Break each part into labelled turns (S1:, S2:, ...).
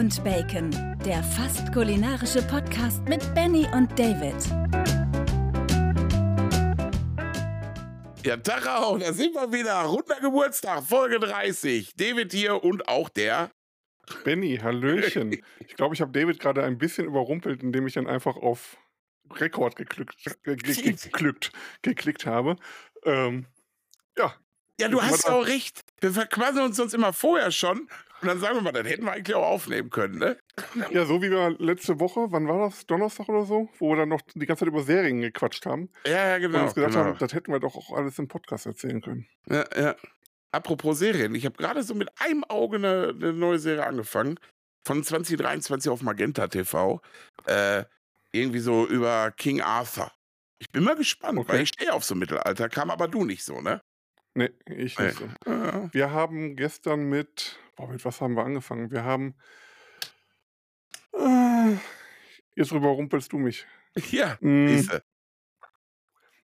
S1: und Bacon, der fast kulinarische Podcast mit Benny und David.
S2: Ja, Tachau, da sind wir wieder. Runder Geburtstag, Folge 30. David hier und auch der.
S3: Benny, Hallöchen. Ich glaube, ich habe David gerade ein bisschen überrumpelt, indem ich dann einfach auf Rekord geglückt, äh, geklickt habe. Ähm, ja.
S2: Ja, du hast auch recht. Wir verquasseln uns sonst immer vorher schon. Und dann sagen wir mal, das hätten wir eigentlich auch aufnehmen können, ne?
S3: Ja, so wie wir letzte Woche, wann war das? Donnerstag oder so? Wo wir dann noch die ganze Zeit über Serien gequatscht haben.
S2: Ja, ja, genau.
S3: Und uns gesagt
S2: genau.
S3: haben, das hätten wir doch auch alles im Podcast erzählen können.
S2: Ja, ja. Apropos Serien, ich habe gerade so mit einem Auge eine, eine, neue Serie angefangen. Von 2023 auf Magenta TV. Äh, irgendwie so über King Arthur. Ich bin mal gespannt, okay. weil ich stehe auf so Mittelalter, kam aber du nicht so, ne?
S3: Nee, ich nicht so. Ja. Wir haben gestern mit, boah, mit was haben wir angefangen? Wir haben, äh, jetzt überrumpelst du mich.
S2: Ja, mm.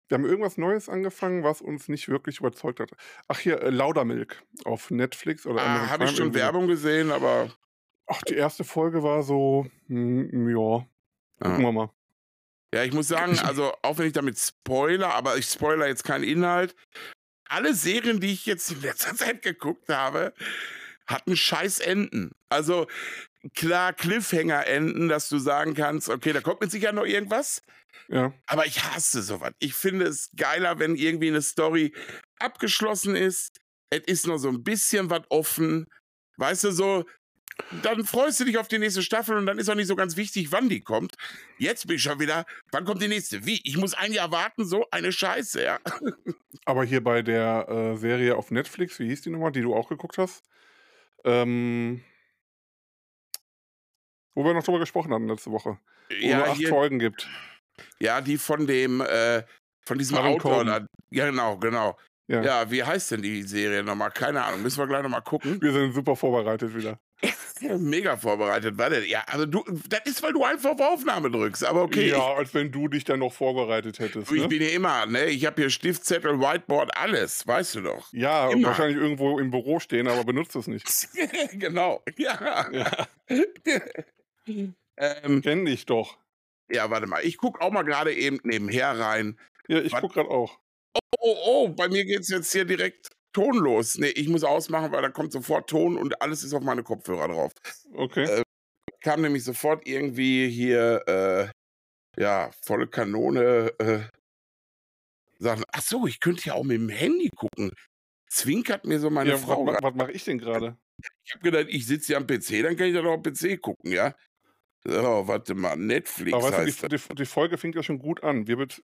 S3: Wir haben irgendwas Neues angefangen, was uns nicht wirklich überzeugt hat. Ach hier, äh, Laudermilk auf Netflix oder
S2: ah, Habe ich schon Werbung gesehen, aber.
S3: Ach, die erste Folge war so, hm, ja, gucken ah. wir mal.
S2: Ja, ich muss sagen, also auch wenn ich damit spoiler, aber ich spoiler jetzt keinen Inhalt, alle Serien, die ich jetzt in letzter Zeit geguckt habe, hatten scheiß Enden. Also klar, Cliffhanger-Enden, dass du sagen kannst, okay, da kommt mit sicher noch irgendwas.
S3: Ja.
S2: Aber ich hasse sowas. Ich finde es geiler, wenn irgendwie eine Story abgeschlossen ist. Es ist noch so ein bisschen was offen. Weißt du, so, dann freust du dich auf die nächste Staffel und dann ist auch nicht so ganz wichtig, wann die kommt. Jetzt bin ich schon wieder, wann kommt die nächste? Wie? Ich muss ein Jahr warten, so eine Scheiße, ja.
S3: Aber hier bei der äh, Serie auf Netflix, wie hieß die nochmal, die du auch geguckt hast? Ähm, wo wir noch drüber gesprochen hatten letzte Woche. Wo
S2: ja,
S3: es acht
S2: hier,
S3: Folgen gibt.
S2: Ja, die von dem, äh, von diesem
S3: Aaron
S2: Autor. Da, ja, genau, genau.
S3: Ja.
S2: Ja, wie heißt denn die Serie nochmal? Keine Ahnung. Müssen wir gleich nochmal gucken.
S3: Wir sind super vorbereitet wieder.
S2: Mega vorbereitet. Warte, ja, also du, das ist, weil du einfach auf Aufnahme drückst, aber okay.
S3: Ja, als wenn du dich dann noch vorvorbereitet hättest.
S2: Ich
S3: Ne?
S2: bin ja immer, ne? Ich habe hier Stiftzettel, Whiteboard, alles, weißt du doch.
S3: Ja,
S2: immer.
S3: wahrscheinlich irgendwo im Büro stehen, aber benutzt es nicht.
S2: genau, ja.
S3: Ja.
S2: ähm,
S3: Kenn dich doch.
S2: ja, warte mal. Ich gucke auch mal gerade eben nebenher rein.
S3: Ja, ich
S2: Was?
S3: guck gerade auch.
S2: Oh, oh, oh, bei mir geht's jetzt hier direkt tonlos. Nee, ich muss ausmachen, weil da kommt sofort Ton und alles ist auf meine Kopfhörer drauf.
S3: Okay.
S2: Äh, Kam nämlich sofort irgendwie hier, äh, ja, volle Kanone, äh, Sachen. Ach so, ich könnte ja auch mit dem Handy gucken. Zwinkert mir so meine
S3: ja,
S2: Frau.
S3: was, was mache ich denn gerade?
S2: Ich habe gedacht, ich sitze hier am PC, dann kann ich doch auf dem PC gucken, ja? So, warte mal, Netflix
S3: Aber
S2: heißt
S3: du, die, die, die Folge fängt ja schon gut an. Wir bet-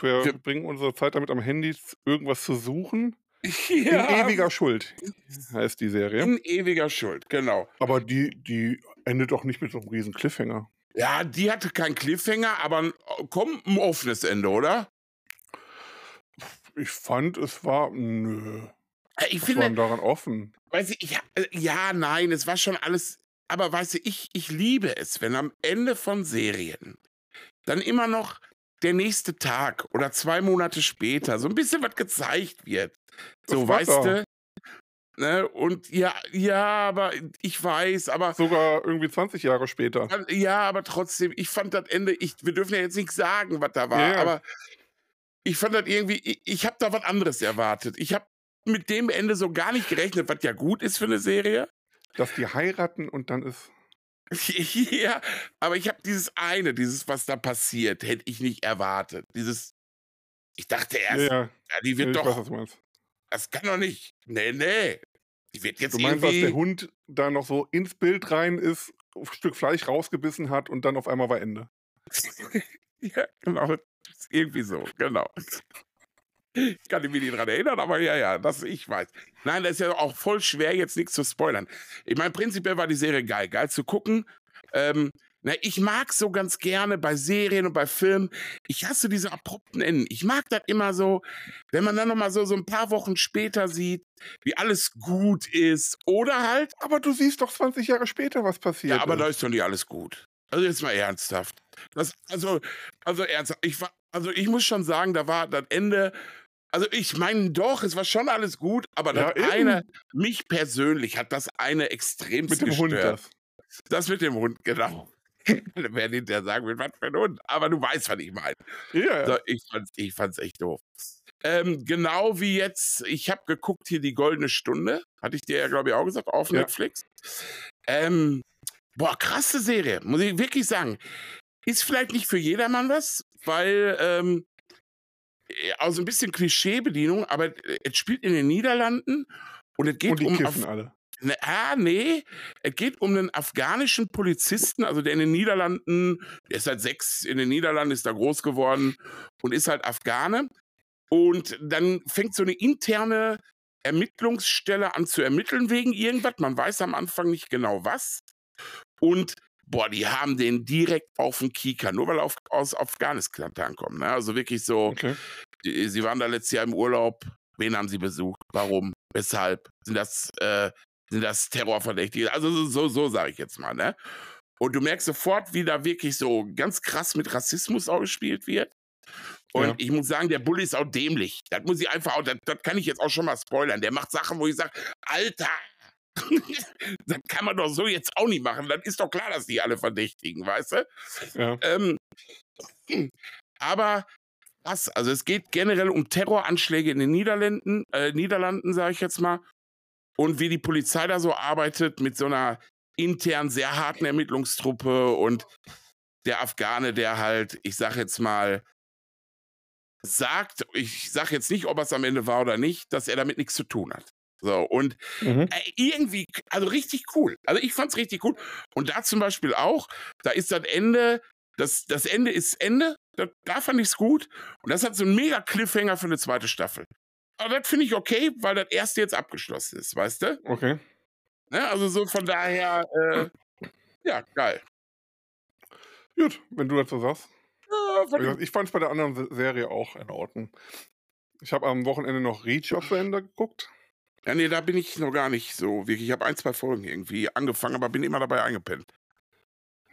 S2: Wir-
S3: verbringen unsere Zeit damit am Handy irgendwas zu suchen.
S2: Ja,
S3: In ewiger Schuld heißt die Serie.
S2: in ewiger Schuld, genau.
S3: Aber die, die endet doch nicht mit so einem riesen Cliffhanger.
S2: Ja, die hatte keinen Cliffhanger, aber ein, komm, ein offenes Ende, oder?
S3: Ich fand, es war. Nö.
S2: Äh, Ich
S3: Was
S2: finde,
S3: war daran offen?
S2: Weißt du, ich, äh, ja, nein, es war schon alles. Aber weißt du, ich, ich liebe es, wenn am Ende von Serien dann immer noch der nächste Tag oder zwei Monate später so ein bisschen was gezeigt wird. So,
S3: Das
S2: weißt du? Ne? Und ja, ja, aber ich weiß, aber
S3: Sogar irgendwie 20 Jahre später.
S2: ja, aber trotzdem, ich fand das Ende, ich, wir dürfen ja jetzt nicht sagen, was da war,
S3: ja.
S2: aber ich fand das irgendwie, ich, ich habe da was anderes erwartet. Ich habe mit dem Ende so gar nicht gerechnet, was ja gut ist für eine Serie.
S3: Dass die heiraten und dann ist.
S2: Ja, aber ich habe dieses eine, dieses, was da passiert, hätte ich nicht erwartet. Dieses, ich dachte erst,
S3: ja.
S2: ja, die wird doch,
S3: weiß,
S2: das kann doch nicht. Nee, nee. Die wird jetzt
S3: Du meinst, dass der
S2: irgendwie.
S3: Hund da noch so ins Bild rein ist, ein Stück Fleisch rausgebissen hat und dann auf einmal war Ende.
S2: ja, genau. Irgendwie so, genau. Ich kann mich nicht dran erinnern, aber ja, ja, das ich weiß. Nein, das ist ja auch voll schwer, jetzt nichts zu spoilern. Ich meine, prinzipiell war die Serie geil. Geil zu gucken. Ähm, na, ich mag so ganz gerne bei Serien und bei Filmen, ich hasse diese abrupten Enden. Ich mag das immer so, wenn man dann nochmal so, so ein paar Wochen später sieht, wie alles gut ist. Oder halt,
S3: Aber du siehst doch 20 Jahre später, was passiert
S2: ja, aber
S3: ist.
S2: da ist doch nicht alles gut. Also jetzt mal ernsthaft. Das, also, also ernsthaft. Ich war, also ich muss schon sagen, da war das Ende. Also ich meine doch, es war schon alles gut, aber
S3: Ja,
S2: das
S3: eben.
S2: eine, mich persönlich hat das eine extrem
S3: Mit dem Hund das.
S2: Das mit dem Hund, genau. Alle werden hinterher sagen, mit was für ein Hund. Aber du weißt, was ich meine.
S3: Ja,
S2: So, ich, fand's, ich fand's echt doof. Ähm, genau wie jetzt, ich habe geguckt hier die Goldene Stunde, hatte ich dir ja, glaube ich, auch gesagt, auf
S3: Ja.
S2: Netflix. Ähm, boah, krasse Serie, muss ich wirklich sagen. Ist vielleicht nicht für jedermann was, weil ähm, äh, also ein bisschen Klischeebedienung, aber äh, es spielt in den Niederlanden und es geht
S3: Und die
S2: um
S3: kiffen
S2: Af
S3: alle.
S2: Ne, ah, nee. Es geht um einen afghanischen Polizisten, also der in den Niederlanden, der ist halt sechs in den Niederlanden, ist da groß geworden und ist halt Afghane. Und dann fängt so eine interne Ermittlungsstelle an zu ermitteln wegen irgendwas. Man weiß am Anfang nicht genau was. Und boah, die haben den direkt auf den Kieker, nur weil er auf, aus Afghanistan kommen. Ne? Also wirklich so,
S3: Okay.
S2: Die, sie waren da letztes Jahr im Urlaub. Wen haben sie besucht? Warum? Weshalb? Sind das, äh, sind das Terrorverdächtige? Also so, so, so sage ich jetzt mal, ne? Und du merkst sofort, wie da wirklich so ganz krass mit Rassismus auch gespielt wird. Und
S3: Ja.
S2: ich muss sagen, der Bulli ist auch dämlich. Das muss ich einfach auch, das, das kann ich jetzt auch schon mal spoilern. Der macht Sachen, wo ich sage, Alter, das kann man doch so jetzt auch nicht machen. Dann ist doch klar, dass die alle verdächtigen, weißt du?
S3: Ja.
S2: Ähm, aber was? Also es geht generell um Terroranschläge in den Niederlanden, äh, Niederlanden, sage ich jetzt mal, und wie die Polizei da so arbeitet mit so einer intern sehr harten Ermittlungstruppe und der Afghane, der halt, ich sag jetzt mal, sagt, ich sag jetzt nicht, ob es am Ende war oder nicht, dass er damit nichts zu tun hat. So, und
S3: Mhm.
S2: äh, irgendwie, also richtig cool. Also ich fand's richtig cool. Und da zum Beispiel auch, da ist das Ende, das, das Ende ist Ende, da, da fand ich's gut. Und das hat so einen mega Cliffhanger für eine zweite Staffel. Aber das finde ich okay, weil das erste jetzt abgeschlossen ist, weißt du?
S3: Okay.
S2: Ne? Also so von daher, äh, ja, geil.
S3: Gut, wenn du dazu sagst.
S2: Ja,
S3: Ich fand es bei der anderen Se- Serie auch in Ordnung. Ich habe am Wochenende noch Reacher zu Ende geguckt.
S2: ja, nee, da bin ich noch gar nicht so wirklich. Ich habe ein, zwei Folgen irgendwie angefangen, aber bin immer dabei eingepennt.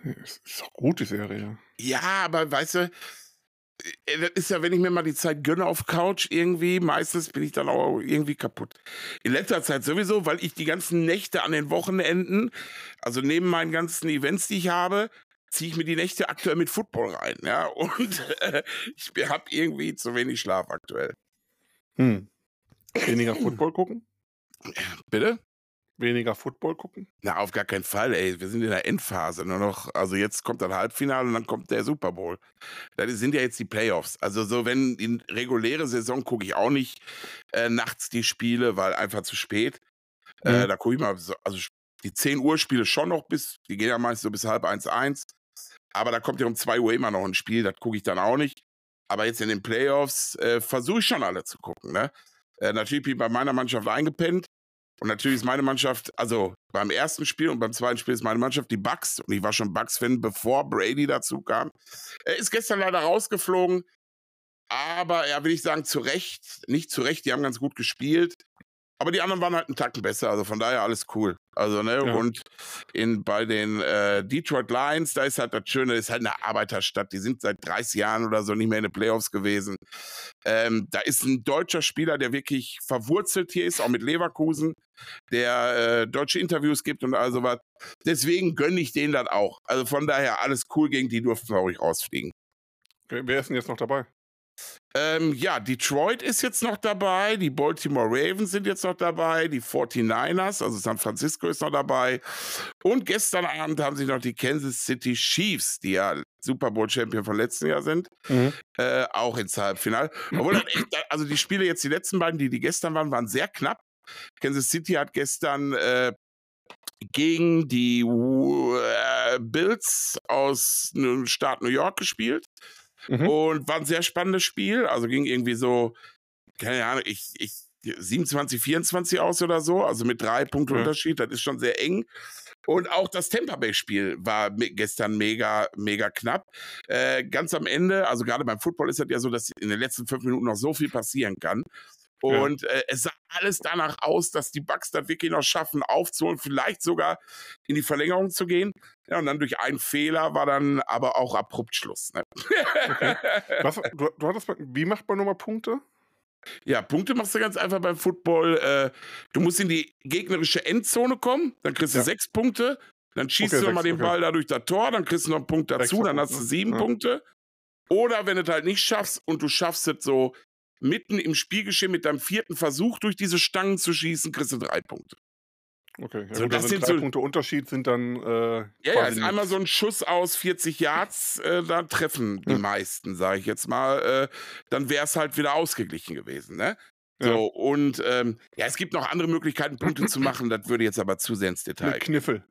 S3: Ist, ist doch gut, die Serie.
S2: Ja, aber weißt du, äh, das ist ja, wenn ich mir mal die Zeit gönne auf Couch irgendwie, meistens bin ich dann auch irgendwie kaputt. In letzter Zeit sowieso, weil ich die ganzen Nächte an den Wochenenden, also neben meinen ganzen Events, die ich habe, ziehe ich mir die Nächte aktuell mit Football rein, ja, und äh, ich habe irgendwie zu wenig Schlaf aktuell.
S3: Hm. Weniger Football gucken?
S2: Bitte?
S3: Weniger Football gucken?
S2: Na, auf gar keinen Fall, ey. Wir sind in der Endphase. Nur noch, also jetzt kommt das Halbfinale und dann kommt der Super Bowl. Das sind ja jetzt die Playoffs. Also so, wenn in reguläre Saison gucke ich auch nicht äh, nachts die Spiele, weil einfach zu spät. Äh,
S3: Mhm.
S2: da gucke ich mal, so, also die 10 Uhr Spiele schon noch bis, die gehen ja meist so bis halb eins, eins. Aber da kommt ja um 2 Uhr immer noch ein Spiel, das gucke ich dann auch nicht. Aber jetzt in den Playoffs äh, versuche ich schon alle zu gucken, ne? Äh, natürlich bin ich bei meiner Mannschaft eingepennt. Und natürlich ist meine Mannschaft, also beim ersten Spiel und beim zweiten Spiel ist meine Mannschaft die Bucks. Und ich war schon Bucks-Fan, bevor Brady dazu kam. Er ist gestern leider rausgeflogen. Aber ja, will ich sagen, zu Recht. Nicht zu Recht, die haben ganz gut gespielt. Aber die anderen waren halt einen Tacken besser. Also von daher alles cool. Also, ne,
S3: Ja.
S2: und in, bei den äh, Detroit Lions, da ist halt das Schöne, ist halt eine Arbeiterstadt. Die sind seit 30 Jahren oder so nicht mehr in den Playoffs gewesen. Ähm, da ist ein deutscher Spieler, der wirklich verwurzelt hier ist, auch mit Leverkusen, der äh, deutsche Interviews gibt und all sowas. Deswegen gönne ich denen das auch. Also von daher alles cool, gegen die durften wir ruhig rausfliegen.
S3: Okay, wer ist denn jetzt noch dabei?
S2: Ähm, ja, Detroit ist jetzt noch dabei, die Baltimore Ravens sind jetzt noch dabei, die 49ers, also San Francisco ist noch dabei. Und gestern Abend haben sich noch die Kansas City Chiefs, die ja Super Bowl Champion von letzten Jahr sind,
S3: Mhm.
S2: äh, auch ins Halbfinale. Obwohl, echt, also die Spiele jetzt, die letzten beiden, die, die gestern waren, waren sehr knapp. Kansas City hat gestern äh, gegen die äh, Bills aus dem Staat New York gespielt.
S3: Mhm.
S2: Und war ein sehr spannendes Spiel. Also ging irgendwie so, keine Ahnung, ich, ich 27, 24 aus oder so, also mit drei Punkten
S3: Ja.
S2: Unterschied. Das ist schon sehr eng. Und auch das Tampa Bay-Spiel war gestern mega, mega knapp. Äh, ganz am Ende, also gerade beim Football ist es ja so, dass in den letzten fünf Minuten noch so viel passieren kann.
S3: Ja.
S2: Und äh, es sah alles danach aus, dass die Bucks das wirklich noch schaffen, aufzuholen, vielleicht sogar in die Verlängerung zu gehen. Ja, und dann durch einen Fehler war dann aber auch abrupt Schluss. Ne?
S3: Was, du, du hattest, wie macht man nochmal Punkte?
S2: Ja, Punkte machst du ganz einfach beim Football. Äh, du musst in die gegnerische Endzone kommen, dann kriegst du
S3: Ja.
S2: sechs Punkte. Dann schießt
S3: Okay,
S2: du nochmal
S3: sechs,
S2: den
S3: okay.
S2: Ball da durch das Tor, dann kriegst du noch einen Punkt dazu,
S3: Extra
S2: dann hast du sieben
S3: Ja.
S2: Punkte. Oder wenn du es halt nicht schaffst und du schaffst es so mitten im Spielgeschehen mit deinem vierten Versuch durch diese Stangen zu schießen, kriegst du drei Punkte.
S3: Okay, ja
S2: So,
S3: gut,
S2: das
S3: also
S2: sind
S3: drei
S2: so-
S3: Punkte Unterschied sind dann äh,
S2: Ja, ja, ist einmal
S3: nix.
S2: so ein Schuss aus 40 Yards, äh, da treffen die
S3: Ja.
S2: meisten, sage ich jetzt mal. Äh, dann wäre es halt wieder ausgeglichen gewesen, ne?
S3: Ja.
S2: So, und ähm, ja, es gibt noch andere Möglichkeiten, Punkte zu machen, das würde jetzt aber zu sehr ins Detail.
S3: Mit Kniffel.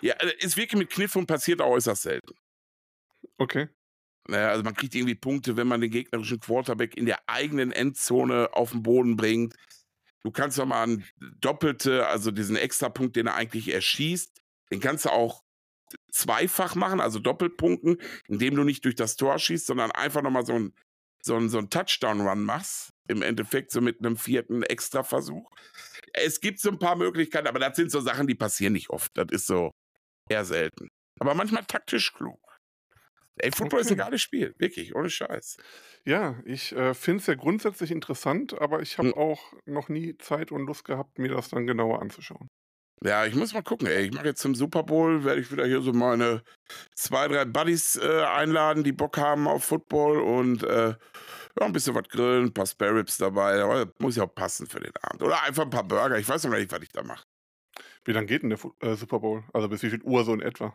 S2: Ja, äh, ist wirklich mit Kniff und passiert auch äußerst selten.
S3: Okay.
S2: Naja, also man kriegt irgendwie Punkte, wenn man den gegnerischen Quarterback in der eigenen Endzone auf den Boden bringt. Du kannst doch mal einen doppelte, also diesen Extrapunkt, den er eigentlich erschießt, den kannst du auch zweifach machen, also Doppelpunkten, indem du nicht durch das Tor schießt, sondern einfach nochmal so ein, so ein, so ein Touchdown-Run machst. Im Endeffekt so mit einem vierten Extraversuch. Es gibt so ein paar Möglichkeiten, aber das sind so Sachen, die passieren nicht oft. Das ist so eher selten. Aber manchmal taktisch klug. Ey, Football ist ein
S3: Okay.
S2: geiles Spiel, wirklich, ohne Scheiß.
S3: Ja, ich äh, finde es ja grundsätzlich interessant, aber ich habe
S2: Hm.
S3: auch noch nie Zeit und Lust gehabt, mir das dann genauer anzuschauen.
S2: Ja, ich muss mal gucken, ey. Ich mache jetzt zum Super Bowl, werde ich wieder hier so meine zwei, drei Buddies äh, einladen, die Bock haben auf Football und äh, ja, ein bisschen was grillen, ein paar Spare Ribs dabei. Aber muss ja auch passen für den Abend. Oder einfach ein paar Burger. Ich weiß noch gar nicht, was ich da mache.
S3: Wie lange geht denn der Fu äh, Super Bowl? Also bis wie viel Uhr so in etwa?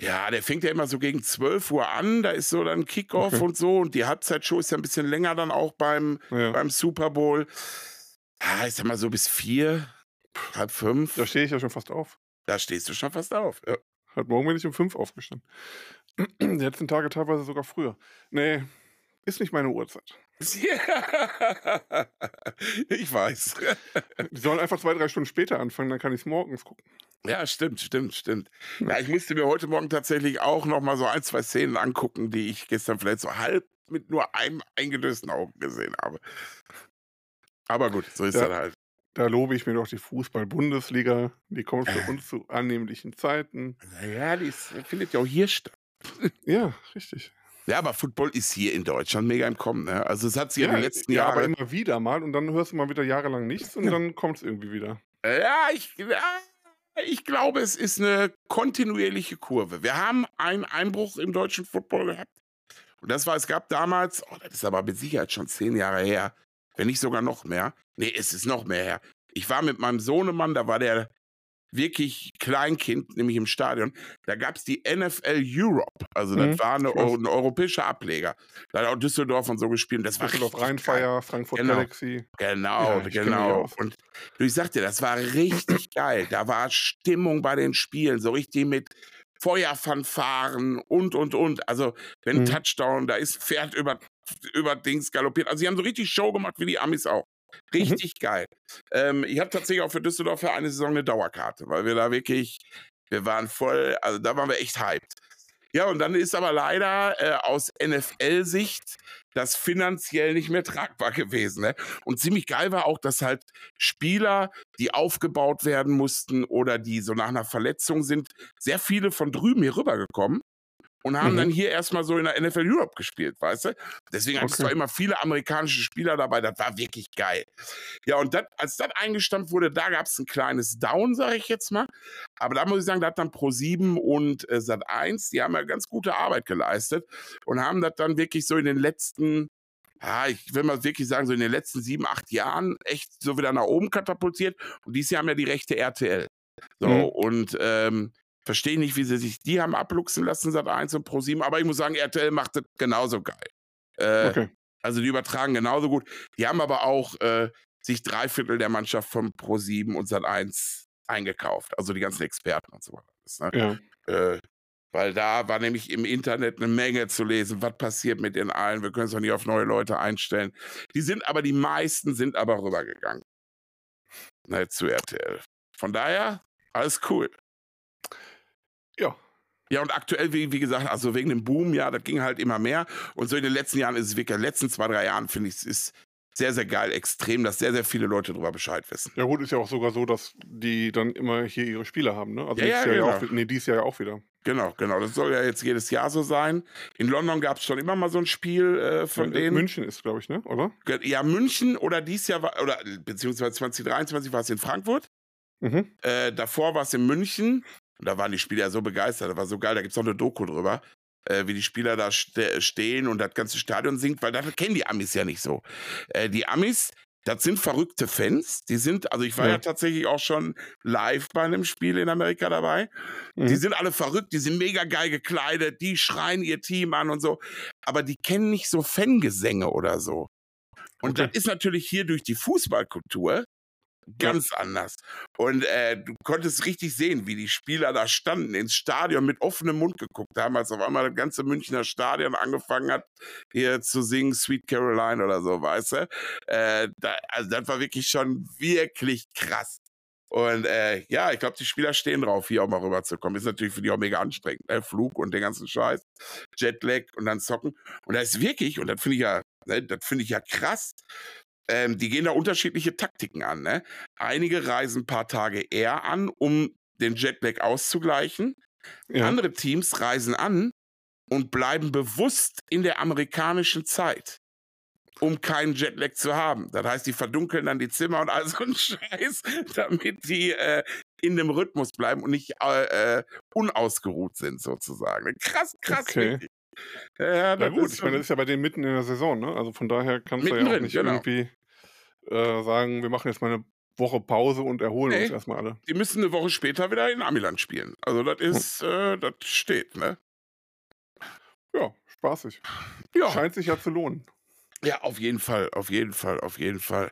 S2: Ja, der fängt ja immer so gegen 12 Uhr an. Da ist so dann Kickoff
S3: Okay.
S2: und so. Und die Halbzeitshow ist ja ein bisschen länger dann auch beim,
S3: Ja.
S2: beim Super Bowl. Ja, ich sag mal so bis vier, halb fünf.
S3: Da stehe ich ja schon fast auf.
S2: Da stehst du schon fast auf. Ja.
S3: Heute Morgen bin ich um fünf aufgestanden. Die letzten Tage teilweise sogar früher. Nee, ist nicht meine Uhrzeit.
S2: Ja. ich weiß.
S3: Die sollen einfach zwei, drei Stunden später anfangen, dann kann ich es morgens gucken.
S2: Ja, stimmt, stimmt, stimmt. Ja, ich musste mir heute Morgen tatsächlich auch noch mal so ein, zwei Szenen angucken, die ich gestern vielleicht so halb mit nur einem eingelösten Auge gesehen habe. Aber gut, so ist
S3: Ja.
S2: das halt.
S3: Da lobe ich mir doch die Fußball-Bundesliga. Die kommt für uns zu annehmlichen Zeiten.
S2: Ja, die ist, findet ja auch hier statt.
S3: Ja, richtig.
S2: Ja, aber Football ist hier in Deutschland mega im Kommen. Ne? Also es hat sich in den letzten
S3: ja, aber
S2: Jahren.
S3: immer wieder mal und dann hörst du mal wieder jahrelang nichts und
S2: Ja.
S3: dann kommt es irgendwie wieder.
S2: Ja, ich, ja, ich glaube, es ist eine kontinuierliche Kurve. Wir haben einen Einbruch im deutschen Football gehabt. Und das war, es gab damals, oh, das ist aber mit Sicherheit schon zehn Jahre her, wenn nicht sogar noch mehr. Nee, es ist noch mehr her. Ich war mit meinem Sohnemann, da war der wirklich Kleinkind, nämlich im Stadion. Da gab es die NFL Europe. Also das
S3: Mhm,
S2: war eine, ein europäischer Ableger. Da hat auch Düsseldorf und so gespielt. Das war
S3: Düsseldorf. Rheinfeier, Frankfurt
S2: Genau.
S3: Galaxy.
S2: Genau,
S3: Ja,
S2: genau. Und ich sagte, das war richtig geil. Da war Stimmung bei den Spielen, so richtig mit Feuerfanfaren und, und, und. Also, wenn ein
S3: Mhm.
S2: Touchdown, da ist Pferd über, über Dings galoppiert. Also, sie haben so richtig Show gemacht, wie die Amis auch.
S3: Mhm.
S2: Richtig geil. Ähm, ich habe tatsächlich auch für Düsseldorf für eine Saison eine Dauerkarte, weil wir da wirklich, wir waren voll, also da waren wir echt hyped. Ja, und dann ist aber leider äh, aus NFL-Sicht das finanziell nicht mehr tragbar gewesen. Ne? Und ziemlich geil war auch, dass halt Spieler, die aufgebaut werden mussten oder die so nach einer Verletzung sind, sehr viele von drüben hier rübergekommen und haben
S3: Mhm.
S2: dann hier erstmal so in der NFL Europe gespielt, weißt du? Deswegen hattest du
S3: Okay.
S2: immer viele amerikanische Spieler dabei, das war wirklich geil. Ja, und dat, als das eingestampft wurde, da gab es ein kleines Down, sage ich jetzt mal. Aber da muss ich sagen, da hat dann Pro7 und äh, Sat1, die haben ja ganz gute Arbeit geleistet und haben das dann wirklich so in den letzten, ja, ich will mal wirklich sagen, so in den letzten sieben, acht Jahren echt so wieder nach oben katapultiert. Und dieses Jahr haben ja die rechte RTL. So,
S3: Mhm.
S2: und ähm, verstehe nicht, wie sie sich die haben abluchsen lassen, Sat1 und Pro7, aber ich muss sagen, RTL macht das genauso geil. Äh,
S3: Okay.
S2: also die übertragen genauso gut. Die haben aber auch äh, sich drei Viertel der Mannschaft von Pro7 und Sat1 eingekauft. Also die ganzen Experten und so weiter. Ne?
S3: Ja.
S2: Äh, weil da war nämlich im Internet eine Menge zu lesen, was passiert mit den allen. Wir können es doch nicht auf neue Leute einstellen. Die sind aber, die meisten sind aber rübergegangen. Ne, zu RTL. Von daher, alles cool.
S3: Ja.
S2: Ja, und aktuell, wie, wie gesagt, also wegen dem Boom, ja, das ging halt immer mehr. Und so in den letzten Jahren ist es wirklich, in den letzten zwei, drei Jahren finde ich, es ist sehr, sehr geil, extrem, dass sehr, sehr viele Leute darüber Bescheid wissen.
S3: Ja gut, ist ja auch sogar so, dass die dann immer hier ihre Spiele haben, ne? Also
S2: Ja,
S3: nächstes
S2: ja,
S3: Jahr
S2: genau.
S3: auch, nee, dieses Jahr ja auch wieder.
S2: Genau, genau. Das soll ja jetzt jedes Jahr so sein. In London gab es schon immer mal so ein Spiel äh, von
S3: Ja,
S2: denen.
S3: München ist, glaube ich, ne? Oder?
S2: Ja, München oder dies Jahr war, oder beziehungsweise 2023 war es in Frankfurt.
S3: Mhm.
S2: Äh, davor war es in München. Und da waren die Spieler so begeistert, das war so geil, da gibt es auch eine Doku drüber, äh, wie die Spieler da ste stehen und das ganze Stadion singt, weil das kennen die Amis ja nicht so. Äh, die Amis, das sind verrückte Fans. Die sind, also ich war ja, ja tatsächlich auch schon live bei einem Spiel in Amerika dabei. Mhm. Die sind alle verrückt, die sind mega geil gekleidet, die schreien ihr Team an und so. Aber die kennen nicht so Fangesänge oder so. Und okay. das ist natürlich hier durch die Fußballkultur ganz anders. Und äh, du konntest richtig sehen, wie die Spieler da standen, ins Stadion mit offenem Mund geguckt haben, als auf einmal das ganze Münchner Stadion angefangen hat, hier zu singen Sweet Caroline oder so, weißt du? Äh, da, also das war wirklich schon wirklich krass. Und äh, ja, ich glaube, die Spieler stehen drauf, hier auch mal rüberzukommen. Ist natürlich für die auch mega anstrengend. Ne? Flug und den ganzen Scheiß, Jetlag und dann zocken. Und da ist wirklich, und das finde ich ja, ne, das finde ich ja krass, ähm, die gehen da unterschiedliche Taktiken an. Ne? Einige reisen ein paar Tage eher an, um den Jetlag auszugleichen. Ja. Andere Teams reisen an und bleiben bewusst in der amerikanischen Zeit, um keinen Jetlag zu haben. Das heißt, die verdunkeln dann die Zimmer und all so einen Scheiß, damit die äh, in dem Rhythmus bleiben und nicht äh, äh unausgeruht sind, sozusagen. Krass, krass.
S3: Okay. Ja, Na gut, ich meine, das ist ja bei denen mitten in der Saison, ne? Also von daher kannst du ja auch nicht genau. irgendwie äh, sagen, wir machen jetzt mal eine Woche Pause und erholen nee, uns erstmal alle.
S2: Die müssen eine Woche später wieder in Amiland spielen. Also das hm. ist, hm. äh, das steht, ne?
S3: Ja, spaßig. Ja. Scheint sich ja zu lohnen.
S2: Ja, auf jeden Fall, auf jeden Fall, auf jeden Fall.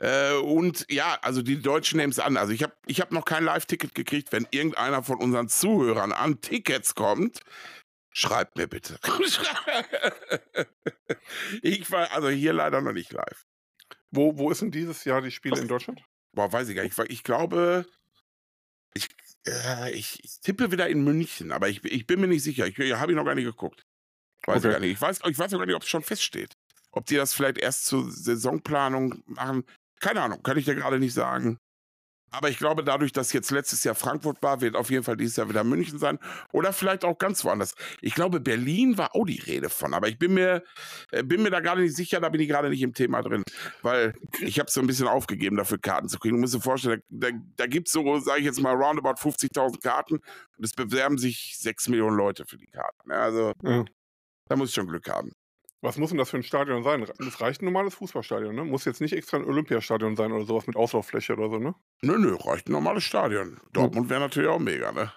S2: Äh, und ja, also die Deutschen nehmen es an. Also ich habe ich hab noch kein Live-Ticket gekriegt. Wenn irgendeiner von unseren Zuhörern an Tickets kommt, schreibt mir bitte. ich war also hier leider noch nicht live.
S3: Wo, wo ist denn dieses Jahr die Spiele in Deutschland?
S2: Boah, weiß ich gar nicht. Ich glaube, ich, äh, ich, ich, tippe wieder in München, aber ich, ich bin mir nicht sicher. Ich, ich habe ihn noch gar nicht geguckt. Weiß okay. ich gar nicht. Ich weiß, ich weiß auch gar nicht, ob es schon feststeht. Ob die das vielleicht erst zur Saisonplanung machen. Keine Ahnung, kann ich dir gerade nicht sagen. Aber ich glaube, dadurch, dass jetzt letztes Jahr Frankfurt war, wird auf jeden Fall dieses Jahr wieder München sein. Oder vielleicht auch ganz woanders. Ich glaube, Berlin war auch die Rede von. Aber ich bin mir, äh, bin mir da gerade nicht sicher, da bin ich gerade nicht im Thema drin. Weil ich habe so ein bisschen aufgegeben, dafür Karten zu kriegen. Du musst dir vorstellen, da, da, da gibt es so, sage ich jetzt mal, roundabout 50.000 Karten. Und es bewerben sich 6 Millionen Leute für die Karten. Also, ja. da muss ich schon Glück haben.
S3: Was muss denn das für ein Stadion sein? Das reicht ein normales Fußballstadion, ne? Muss jetzt nicht extra ein Olympiastadion sein oder sowas mit Auslauffläche oder so, ne?
S2: Nö, nö, reicht ein normales Stadion. Dortmund wäre natürlich auch mega, ne?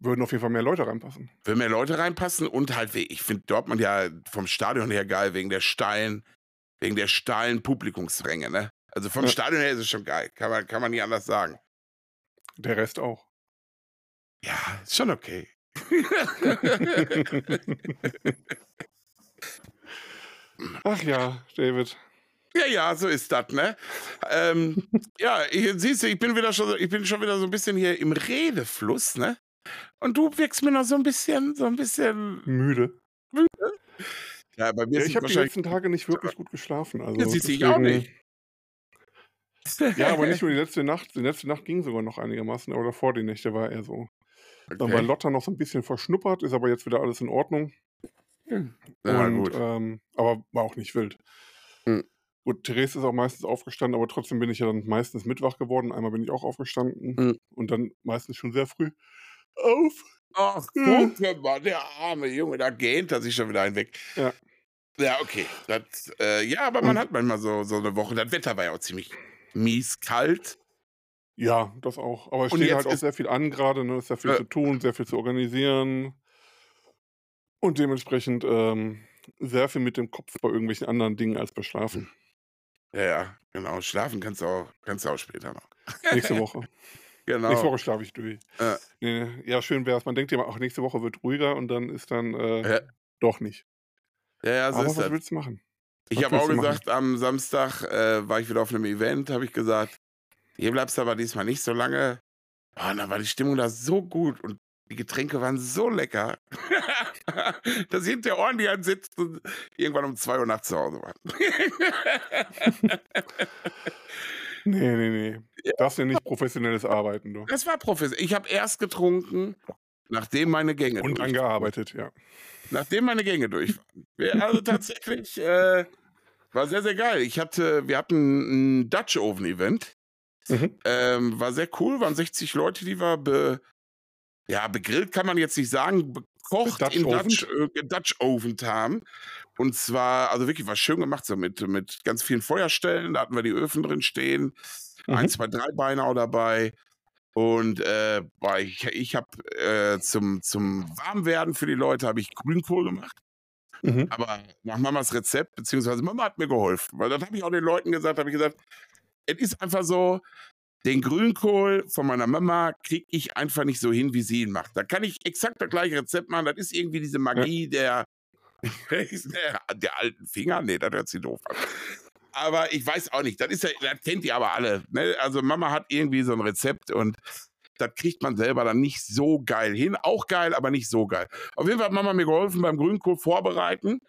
S3: Würden auf jeden Fall mehr Leute reinpassen.
S2: Würden mehr Leute reinpassen und halt, ich finde Dortmund ja vom Stadion her geil, wegen der steilen, wegen der steilen Publikumsränge, ne? Also vom ja. Stadion her ist es schon geil. Kann man, kann man nie anders sagen.
S3: Der Rest auch.
S2: Ja, ist schon okay.
S3: Ach ja, David.
S2: Ja, ja, so ist das, ne? Ähm, ja, ich, siehst du, ich bin wieder schon, ich bin schon wieder so ein bisschen hier im Redefluss, ne? Und du wirkst mir noch so ein bisschen, so ein bisschen
S3: müde.
S2: Müde?
S3: Ja, bei mir ja, ich habe die letzten Tage nicht wirklich gut geschlafen. Also ja,
S2: siehst du, ich auch nicht.
S3: Ja, aber nicht nur die letzte Nacht. Die letzte Nacht ging sogar noch einigermaßen, aber davor die Nächte war eher so. Okay. Dann war Lotta noch so ein bisschen verschnuppert, ist aber jetzt wieder alles in Ordnung. Ja, und, gut. Ähm, aber war auch nicht wild. Mhm. Gut, Therese ist auch meistens aufgestanden, aber trotzdem bin ich ja dann meistens mitwach geworden. Einmal bin ich auch aufgestanden mhm. und dann meistens schon sehr früh auf.
S2: Ach, guck mal, der arme Junge, da gähnt er sich schon wieder hinweg.
S3: Ja.
S2: Ja, okay. Das, äh, ja, aber man hat manchmal so, so eine Woche. Das Wetter war ja auch ziemlich mies kalt.
S3: Ja, das auch. Aber es steht halt auch sehr viel an gerade. Ne? Es ist sehr viel äh, zu tun, sehr viel zu organisieren. Und dementsprechend ähm, sehr viel mit dem Kopf bei irgendwelchen anderen Dingen als bei Schlafen.
S2: Ja, ja, genau. Schlafen kannst du auch, kannst du auch später noch.
S3: Nächste Woche.
S2: genau.
S3: Nächste Woche schlafe ich durch.
S2: Äh.
S3: Nee, ja, schön wäre es. Man denkt ja auch, nächste Woche wird ruhiger und dann ist dann äh, ja. doch nicht.
S2: Ja, ja, so
S3: Aber
S2: ist
S3: was
S2: das.
S3: willst du machen?
S2: Ich habe auch gesagt, machen? am Samstag äh, war ich wieder auf einem Event, habe ich gesagt, hier bleibst du aber diesmal nicht so lange. Oh, dann war die Stimmung da so gut und die Getränke waren so lecker, dass hinter Ohren die sitzt und irgendwann um 2 Uhr nachts zu Hause war.
S3: nee, nee, nee. Das ist ja nicht professionelles Arbeiten, du.
S2: Das war professionell. Ich habe erst getrunken, nachdem meine Gänge
S3: Und angearbeitet, ja.
S2: Nachdem meine Gänge durch waren. Also tatsächlich äh, war sehr, sehr geil. Ich hatte, wir hatten ein Dutch Oven Event. Mhm. Ähm, war sehr cool, waren 60 Leute, die wir be ja, begrillt kann man jetzt nicht sagen, gekocht Dutch in Dutch, äh, Dutch Oven haben. Und zwar, also wirklich was schön gemacht, so mit, mit ganz vielen Feuerstellen. Da hatten wir die Öfen drin stehen. Mhm. Ein, zwei, drei Beine auch dabei. Und äh, ich, ich habe äh, zum, zum Warmwerden für die Leute habe ich Grünkohl gemacht. Mhm. Aber nach Mamas Rezept, beziehungsweise Mama hat mir geholfen. Weil dann habe ich auch den Leuten gesagt, habe ich gesagt, es ist einfach so, den Grünkohl von meiner Mama kriege ich einfach nicht so hin, wie sie ihn macht. Da kann ich exakt das gleiche Rezept machen. Das ist irgendwie diese Magie der, der alten Finger. Nee, das hört sich doof an. Aber ich weiß auch nicht. Das, ist ja, das kennt ihr aber alle. Ne? Also Mama hat irgendwie so ein Rezept und das kriegt man selber dann nicht so geil hin. Auch geil, aber nicht so geil. Auf jeden Fall hat Mama mir geholfen beim Grünkohl vorbereiten.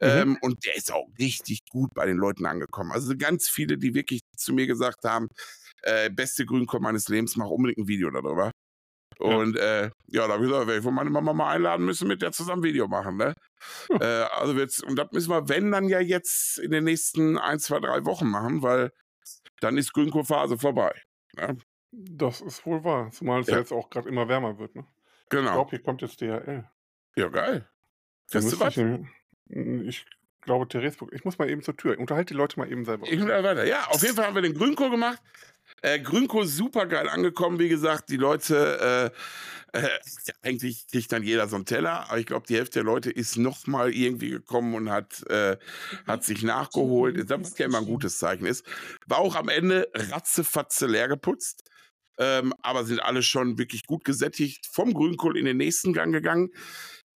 S2: Mhm. Ähm, und der ist auch richtig gut bei den Leuten angekommen. Also ganz viele, die wirklich zu mir gesagt haben, äh, beste Grünkohl meines Lebens, mach unbedingt ein Video darüber. Und ja, äh, ja da habe ich gesagt, werde ich von meiner Mama mal einladen müssen, mit der zusammen Video machen. Ne? Hm. Äh, also wird's, und das müssen wir, wenn, dann ja jetzt in den nächsten ein, zwei, drei Wochen machen, weil dann ist Grünkohlphase vorbei. Ne?
S3: Das ist wohl wahr, zumal es ja. jetzt auch gerade immer wärmer wird. Ne?
S2: Genau. Ich
S3: glaube, hier kommt jetzt DHL.
S2: Ja, geil. Fährst du was?
S3: Ich glaube, Theresburg. Ich muss mal eben zur Tür. Unterhalte die Leute mal eben selber.
S2: Ich weiter. Ja, auf jeden Fall haben wir den Grünkohl gemacht. Äh, Grünkohl super geil angekommen, wie gesagt. Die Leute, äh, äh, eigentlich kriegt dann jeder so einen Teller, aber ich glaube, die Hälfte der Leute ist noch mal irgendwie gekommen und hat, äh, hat sich nachgeholt. Das ja immer ein gutes Zeichen ist. War auch am Ende ratzefatze leer geputzt. Ähm, aber sind alle schon wirklich gut gesättigt. Vom Grünkohl in den nächsten Gang gegangen.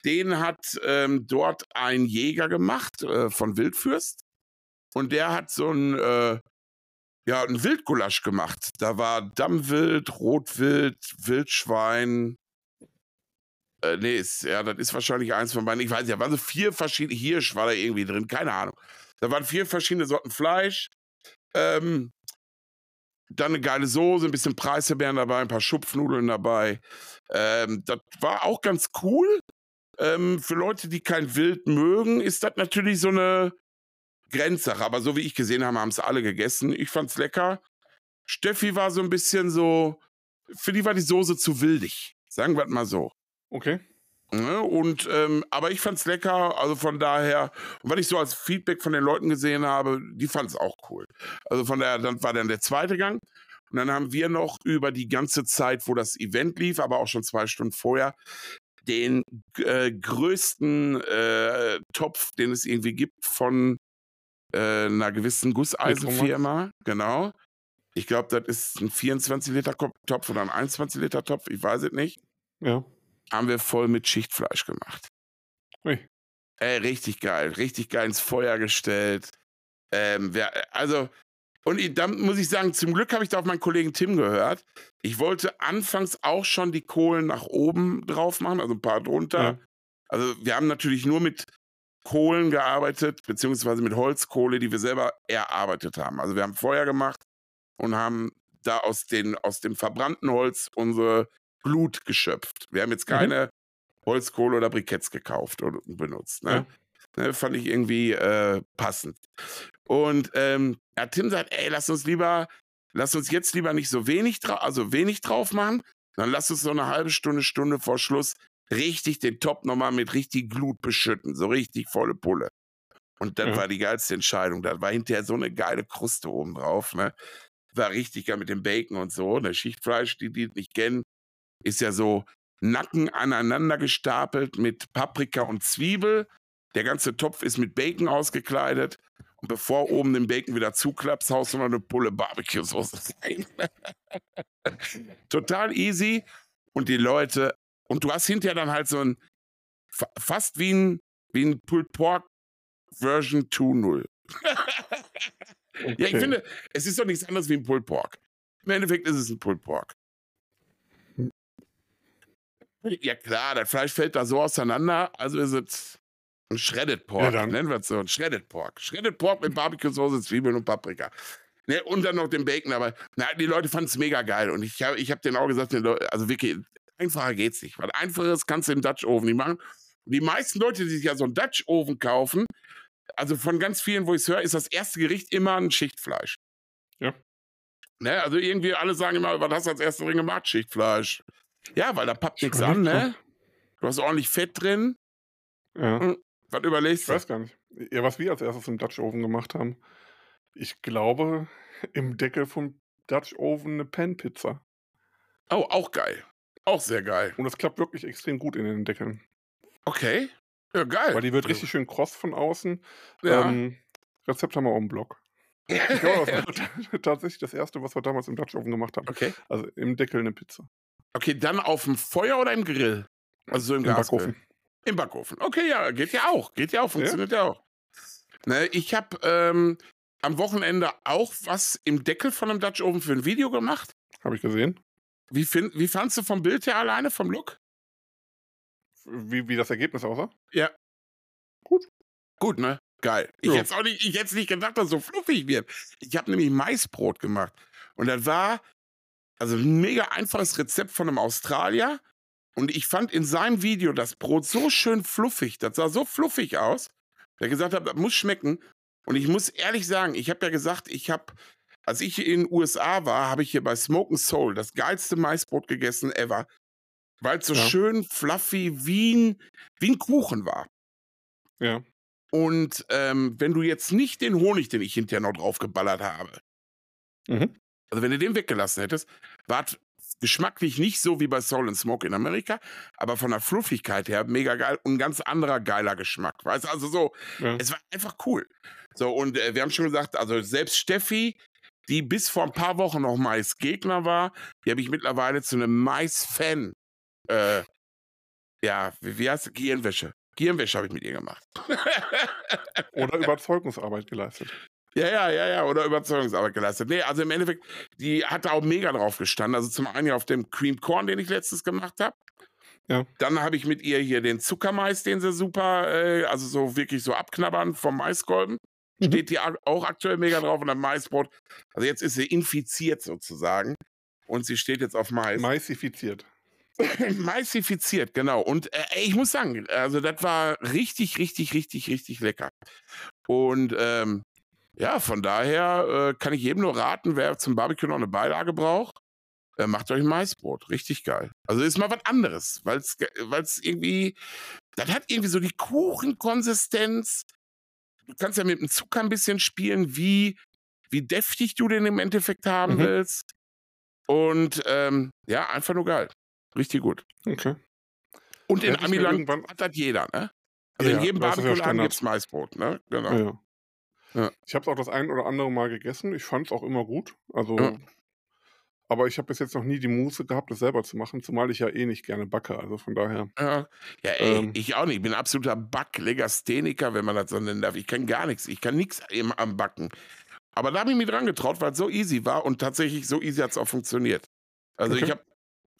S2: Den hat ähm, dort ein Jäger gemacht äh, von Wildfürst. Und der hat so ein, äh, ja, ein Wildgulasch gemacht. Da war Dammwild, Rotwild, Wildschwein. Äh, nee, ist, ja, das ist wahrscheinlich eins von beiden. Ich weiß nicht, da waren so vier verschiedene, Hirsch war da irgendwie drin, keine Ahnung. Da waren vier verschiedene Sorten Fleisch. Ähm, dann eine geile Soße, ein bisschen Preiselbeeren dabei, ein paar Schupfnudeln dabei. Ähm, das war auch ganz cool. Ähm, für Leute, die kein Wild mögen, ist das natürlich so eine Grenzsache. Aber so wie ich gesehen habe, haben es alle gegessen. Ich fand's lecker. Steffi war so ein bisschen so, für die war die Soße zu wildig. Sagen wir mal so.
S3: Okay.
S2: Ne, und ähm, aber ich fand's lecker, also von daher, was ich so als Feedback von den Leuten gesehen habe, die fanden es auch cool. Also von daher, dann war dann der zweite Gang. Und dann haben wir noch über die ganze Zeit, wo das Event lief, aber auch schon zwei Stunden vorher, den äh, größten äh, Topf, den es irgendwie gibt von äh, einer gewissen Gusseisenfirma. Genau. Ich glaube, das ist ein 24-Liter-Topf oder ein 21-Liter-Topf, ich weiß es nicht.
S3: Ja.
S2: Haben wir voll mit Schichtfleisch gemacht.
S3: Ui.
S2: Ey, richtig geil. Richtig geil ins Feuer gestellt. Ähm, wer, also, und ich, dann muss ich sagen, zum Glück habe ich da auf meinen Kollegen Tim gehört. Ich wollte anfangs auch schon die Kohlen nach oben drauf machen, also ein paar drunter. Ja. Also wir haben natürlich nur mit Kohlen gearbeitet, beziehungsweise mit Holzkohle, die wir selber erarbeitet haben. Also wir haben Feuer gemacht und haben da aus, den, aus dem verbrannten Holz unsere Glut geschöpft. Wir haben jetzt mhm. keine mhm. Holzkohle oder Briketts gekauft und benutzt. Ne? Ja. Ne, fand ich irgendwie äh, passend. Und ähm, ja, Tim sagt, ey, lass uns lieber, lass uns jetzt lieber nicht so wenig drauf, also wenig drauf machen, dann lass uns so eine halbe Stunde, Stunde vor Schluss richtig den Top nochmal mit richtig Glut beschütten, so richtig volle Pulle. Und das ja. war die geilste Entscheidung. Da war hinterher so eine geile Kruste oben drauf, ne? War richtig geil mit dem Bacon und so. Ne Schichtfleisch, die die nicht kennen, ist ja so Nacken aneinander gestapelt mit Paprika und Zwiebel. Der ganze Topf ist mit Bacon ausgekleidet. Und bevor oben den Bacon wieder zuklappst, haust du noch eine Pulle Barbecue-Soße rein. Total easy. Und die Leute und du hast hinterher dann halt so ein, fast wie ein, wie ein Pulled Pork Version 2.0. okay. Ja, ich finde, es ist doch nichts anderes wie ein Pulled Pork. Im Endeffekt ist es ein Pulled Pork. Ja klar, das Fleisch fällt da so auseinander, also ist es ein Shredded Pork, ja, nennen wir es so, ein Shredded Pork. Shredded Pork mit Barbecue-Soße, Zwiebeln und Paprika. Ne, und dann noch den Bacon, aber na, die Leute fanden es mega geil. Und ich habe ich hab denen auch gesagt, also wirklich, Einfacher geht's nicht. Weil einfaches kannst du im Dutch Oven nicht machen. Und die meisten Leute, die sich ja so einen Dutch Oven kaufen, also von ganz vielen, wo ich es höre, ist das erste Gericht immer ein Schichtfleisch.
S3: Ja.
S2: Ne, also irgendwie alle sagen immer, was hast du als erstes drin gemacht? Schichtfleisch. Ja, weil da pappt nichts an, ne? Du hast ordentlich Fett drin.
S3: Ja.
S2: Hm, was überlegst
S3: Ich
S2: du?
S3: weiß gar nicht. Ja, was wir als erstes im Dutch Oven gemacht haben. Ich glaube, im Deckel vom Dutch Oven eine Pan-Pizza.
S2: Oh, auch geil. Auch sehr geil.
S3: Und das klappt wirklich extrem gut in den Deckeln.
S2: Okay. Ja, geil.
S3: Weil die wird richtig schön kross von außen.
S2: Ja.
S3: Ähm, Rezept haben wir auch im Blog. Ich glaube, das war tatsächlich das erste, was wir damals im Dutch Oven gemacht haben.
S2: okay.
S3: Also im Deckel eine Pizza.
S2: Okay, dann auf dem Feuer oder im Grill? Also so im,
S3: Im? Backofen.
S2: Im Backofen. Okay, ja, geht ja auch. Geht ja auch, funktioniert ja, auch. Ne, ich habe ähm, am Wochenende auch was im Deckel von einem Dutch Oven für ein Video gemacht.
S3: Habe ich gesehen.
S2: Wie, find, wie fandst du vom Bild her alleine, vom Look?
S3: Wie, wie das Ergebnis aussah.
S2: Gut, ne? Geil. Ich
S3: Ja.
S2: hätte nicht, ich nicht gedacht, dass es so fluffig wird. Ich habe nämlich Maisbrot gemacht. Und das war also ein mega einfaches Rezept von einem Australier. Und ich fand in seinem Video das Brot so schön fluffig. Das sah so fluffig aus, der gesagt hat, das muss schmecken. Und ich muss ehrlich sagen, ich habe ja gesagt, ich habe, als ich in den USA war, habe ich hier bei Smoke Soul das geilste Maisbrot gegessen ever. Weil es so
S3: Ja.
S2: schön fluffy wie ein, wie ein Kuchen war.
S3: Ja.
S2: Und ähm, wenn du jetzt nicht den Honig, den ich hinterher noch draufgeballert habe,
S3: Mhm.
S2: also wenn du den weggelassen hättest, war es geschmacklich nicht so wie bei Soul and Smoke in Amerika, aber von der Fluffigkeit her mega geil und ein ganz anderer geiler Geschmack. Weißt du, also so,
S3: ja.
S2: es war einfach cool. So, und äh, wir haben schon gesagt, also selbst Steffi, die bis vor ein paar Wochen noch Mais-Gegner war, die habe ich mittlerweile zu einem Mais-Fan, äh, ja, wie, wie heißt es? Gehirnwäsche. Gehirnwäsche habe ich mit ihr gemacht.
S3: Oder Überzeugungsarbeit geleistet.
S2: Ja, ja, ja, ja, oder Überzeugungsarbeit geleistet. Nee, also im Endeffekt, die hat da auch mega drauf gestanden. Also zum einen ja auf dem Cream Corn, den ich letztes gemacht habe.
S3: Ja.
S2: Dann habe ich mit ihr hier den Zuckermais, den sie super, äh, also so wirklich so abknabbern vom Maiskolben.
S3: Mhm.
S2: Steht die auch aktuell mega drauf und dann Maisbrot. Also jetzt ist sie infiziert sozusagen. Und sie steht jetzt auf Mais.
S3: Maisifiziert.
S2: Maisifiziert, genau. Und äh, ich muss sagen, also das war richtig, richtig, richtig, richtig lecker. Und ähm, ja, von daher äh, kann ich jedem nur raten, wer zum Barbecue noch eine Beilage braucht, äh, macht euch ein Maisbrot. Richtig geil. Also ist mal was anderes, weil es irgendwie, das hat irgendwie so die Kuchenkonsistenz. Du kannst ja mit dem Zucker ein bisschen spielen, wie, wie deftig du den im Endeffekt haben
S3: Mhm.
S2: willst. Und ähm, ja, einfach nur geil. Richtig gut.
S3: Okay.
S2: Und in Amiland hat das jeder, ne? Also
S3: Ja,
S2: in jedem
S3: ja
S2: Barbecue-Laden
S3: Standard.
S2: gibt es Maisbrot, ne? Genau.
S3: Ja, ja.
S2: Ja.
S3: Ich habe es auch das ein oder andere Mal gegessen. Ich fand es auch immer gut. Also,
S2: Ja.
S3: Aber ich habe bis jetzt noch nie die Muße gehabt, das selber zu machen, zumal ich ja eh nicht gerne backe. Also von daher.
S2: Ja, ja ey,
S3: Ähm.
S2: ich auch nicht. Ich bin ein absoluter Backlegastheniker, wenn man das so nennen darf. Ich kann gar nichts. Ich kann nichts am Backen. Aber da habe ich mich dran getraut, weil es so easy war und tatsächlich so easy hat es auch funktioniert. Also
S3: Okay.
S2: ich habe,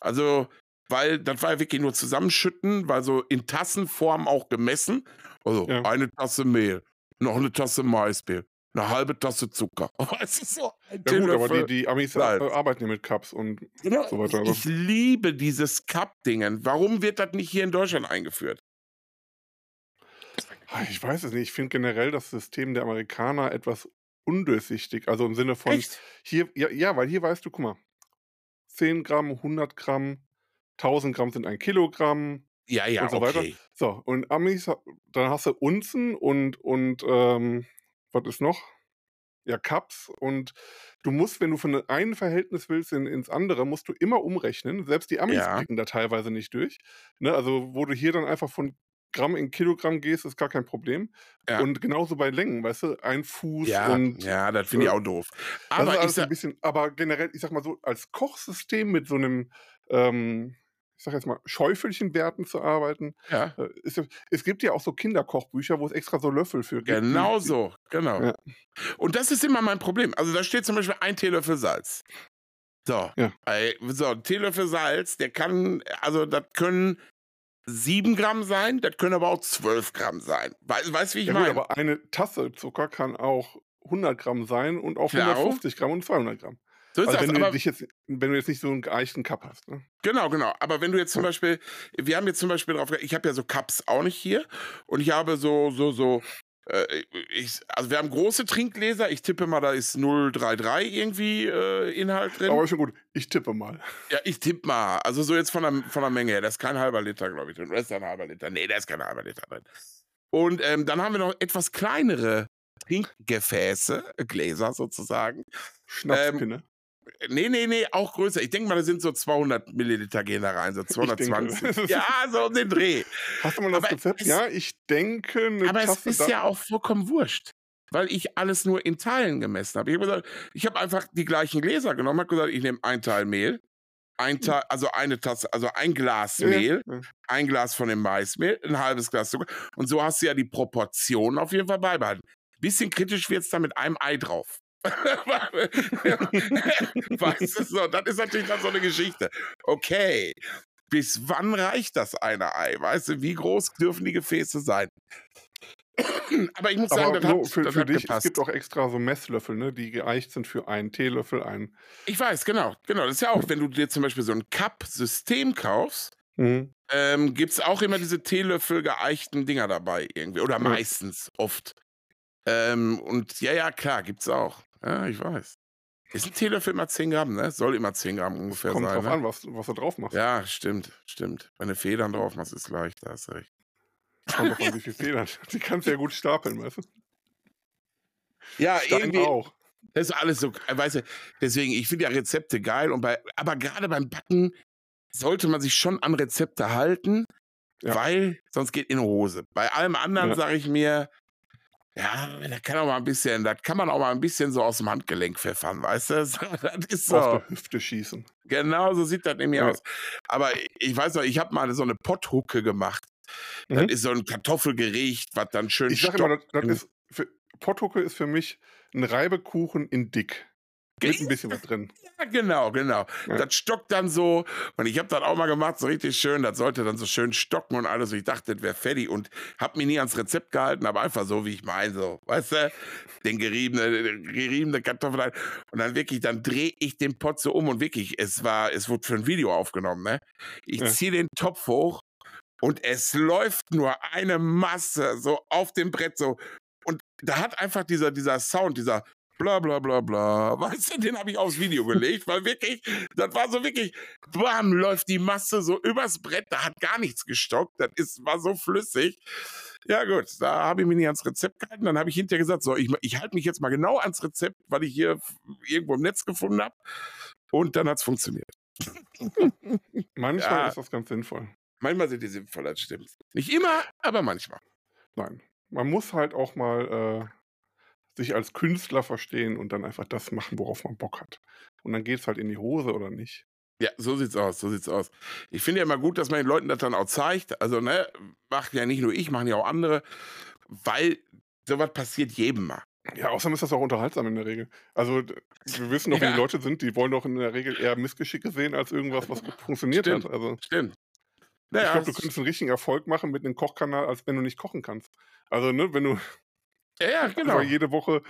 S2: also, weil das war ja wirklich nur zusammenschütten, weil so in Tassenform auch gemessen. Also
S3: Ja.
S2: eine Tasse Mehl, noch eine Tasse Maismehl, eine halbe Tasse Zucker. Weißt du, so ein
S3: Ja gut, aber die, die Amis
S2: Salz.
S3: äh, arbeiten ja mit Cups und
S2: Genau.
S3: so weiter.
S2: Ich liebe dieses Cup-Dingen. Warum wird das nicht hier in Deutschland eingeführt?
S3: Ah, ich weiß es nicht. Ich finde generell das System der Amerikaner etwas undurchsichtig. Also im Sinne von
S2: Echt?
S3: hier, ja, ja, weil hier weißt du, guck mal, 10 Gramm, 100 Gramm, 1000 Gramm sind ein Kilogramm.
S2: Ja, ja,
S3: und so weiter.
S2: okay.
S3: So, und Amis, dann hast du Unzen und, und ähm, was ist noch? Ja, Cups. Und du musst, wenn du von einem Verhältnis willst in, ins andere, musst du immer umrechnen. Selbst die Amis
S2: Ja.
S3: blicken da teilweise nicht durch. Ne? Also, wo du hier dann einfach von Gramm in Kilogramm gehst, ist gar kein Problem.
S2: Ja.
S3: Und genauso bei Längen, weißt du, ein Fuß
S2: Ja,
S3: und
S2: ja, das finde ich
S3: äh,
S2: auch doof. Aber
S3: ist
S2: ich sag,
S3: bisschen, aber generell, ich sag mal so, als Kochsystem mit so einem, ähm, ich sag jetzt mal, Schäufelchenwerten zu arbeiten,
S2: ja,
S3: äh, ja- es gibt ja auch so Kinderkochbücher, wo es extra so Löffel für gibt.
S2: genau so, genau.
S3: Ja.
S2: Und das ist immer mein Problem. Also da steht zum Beispiel ein Teelöffel Salz. So,
S3: Ja.
S2: so ein Teelöffel Salz, der kann, also das können sieben Gramm sein, das können aber auch zwölf Gramm sein. Weißt du, wie ich
S3: Ja, gut,
S2: meine?
S3: aber eine Tasse Zucker kann auch 100 Gramm sein und auch
S2: Klar.
S3: 150 Gramm und 200 Gramm.
S2: So ist
S3: Also
S2: das.
S3: wenn du,
S2: Aber,
S3: dich jetzt, wenn du jetzt nicht so einen geeichten Cup hast. Ne?
S2: Genau, genau. Aber wenn du jetzt zum. Beispiel, wir haben jetzt zum Beispiel drauf, ich habe ja so Cups auch nicht hier und ich habe so, so, so Äh, ich, also wir haben große Trinkgläser. Ich tippe mal, da ist 033 irgendwie äh, Inhalt drin.
S3: Aber schon gut. Ich tippe mal.
S2: Ja, ich tippe mal. Also so jetzt von der, von der Menge her. Das ist kein halber Liter, glaube ich. Oder ist ein halber Liter? Nee, da ist kein halber Liter drin. Und ähm, dann haben wir noch etwas kleinere Trinkgefäße, Gläser sozusagen.
S3: Schnapspinne.
S2: Ähm, Nee, nee, nee, auch größer. Ich denke mal, da sind so 200 Milliliter gehen da rein, so 220. ja, so um den Dreh.
S3: Hast du mal das aber Rezept? Es, ja, ich denke.
S2: Eine aber Tasse es ist ja auch vollkommen wurscht, weil ich alles nur in Teilen gemessen habe. Ich habe hab einfach die gleichen Gläser genommen, habe gesagt, ich nehme ein Teil Mehl, ein hm. Teil, also eine Tasse, also ein Glas Mehl, ja, ja. ein Glas von dem Maismehl, ein halbes Glas Zucker. Und so hast du ja die Proportionen auf jeden Fall beibehalten. Bisschen kritisch wird es da mit einem Ei drauf. weißt du so, das ist natürlich dann so eine Geschichte. Okay, bis wann reicht das eine Ei? Weißt du, wie groß dürfen die Gefäße sein? Aber ich muss sagen,
S3: Aber das hat, für, für dich, gepasst. es gibt auch extra so Messlöffel, ne, die geeicht sind für einen Teelöffel, einen.
S2: Ich weiß, genau, genau. Das ist ja auch, wenn du dir zum Beispiel so ein Cup-System kaufst, mhm. ähm, gibt es auch immer diese Teelöffel geeichten Dinger dabei irgendwie. Oder meistens, oft. Ähm, und ja, ja, klar, gibt's auch. Ja, ich weiß. Ist ein Teelöffel immer 10 Gramm, ne? Soll immer 10 Gramm ungefähr
S3: Kommt
S2: sein.
S3: Kommt drauf
S2: ne?
S3: an, was, was du drauf machst.
S2: Ja, stimmt, stimmt. Wenn du Federn drauf machst, ist leicht, da hast recht.
S3: Kommt drauf an, wie viele Federn. Die kannst du ja gut stapeln, weißt du?
S2: Ja, Stein irgendwie. auch. Das ist alles so, weißt du, deswegen, ich finde ja Rezepte geil, und bei, aber gerade beim Backen sollte man sich schon an Rezepte halten, ja. weil sonst geht in Hose. Bei allem anderen ja. sage ich mir, ja, da kann auch mal ein bisschen, das kann man auch mal ein bisschen so aus dem Handgelenk pfeffern, weißt du? Das ist so.
S3: Auf der Hüfte schießen.
S2: Genau, so sieht das nämlich ja. aus. Aber ich weiß noch, ich habe mal so eine Potthucke gemacht. Mhm. Das ist so ein Kartoffelgericht, was dann schön
S3: Ich sage immer, das, das ist für, Potthucke ist für mich ein Reibekuchen in dick. Mit ein bisschen was drin.
S2: Ja, genau, genau. Ja. Das stockt dann so. Und ich habe das auch mal gemacht, so richtig schön. Das sollte dann so schön stocken und alles. Und ich dachte, das wäre fertig. Und habe mich nie ans Rezept gehalten, aber einfach so, wie ich meine. So, weißt du, den geriebene, geriebene Kartoffel. Und dann wirklich, dann drehe ich den Pot so um. Und wirklich, es war, es wurde für ein Video aufgenommen. Ne? Ich ja. ziehe den Topf hoch und es läuft nur eine Masse so auf dem Brett so. Und da hat einfach dieser, dieser Sound, dieser bla bla bla bla. Weißt du, den habe ich aufs Video gelegt, weil wirklich, das war so wirklich, bam, läuft die Masse so übers Brett, da hat gar nichts gestockt, das ist, war so flüssig. Ja gut, da habe ich mich nicht ans Rezept gehalten, dann habe ich hinterher gesagt, so, ich, ich halte mich jetzt mal genau ans Rezept, weil ich hier irgendwo im Netz gefunden habe und dann hat es funktioniert.
S3: manchmal ja, ist das ganz sinnvoll.
S2: Manchmal sind die sinnvoll, das stimmt. Nicht immer, aber manchmal.
S3: Nein, man muss halt auch mal äh, sich als Künstler verstehen und dann einfach das machen, worauf man Bock hat. Und dann geht es halt in die Hose oder nicht.
S2: Ja, so sieht's aus, so sieht's aus. Ich finde ja immer gut, dass man den Leuten das dann auch zeigt. Also, ne, macht ja nicht nur ich, machen ja auch andere, weil sowas passiert jedem mal.
S3: Ja, außerdem ist das auch unterhaltsam in der Regel. Also, wir wissen doch, ja. wie die Leute sind, die wollen doch in der Regel eher Missgeschicke sehen als irgendwas, was gut funktioniert
S2: stimmt,
S3: hat. Also,
S2: stimmt.
S3: Naja, ich glaube, du könntest einen richtigen Erfolg machen mit einem Kochkanal, als wenn du nicht kochen kannst. Also, ne, wenn du
S2: ja, ja, genau.
S3: Weil jede Woche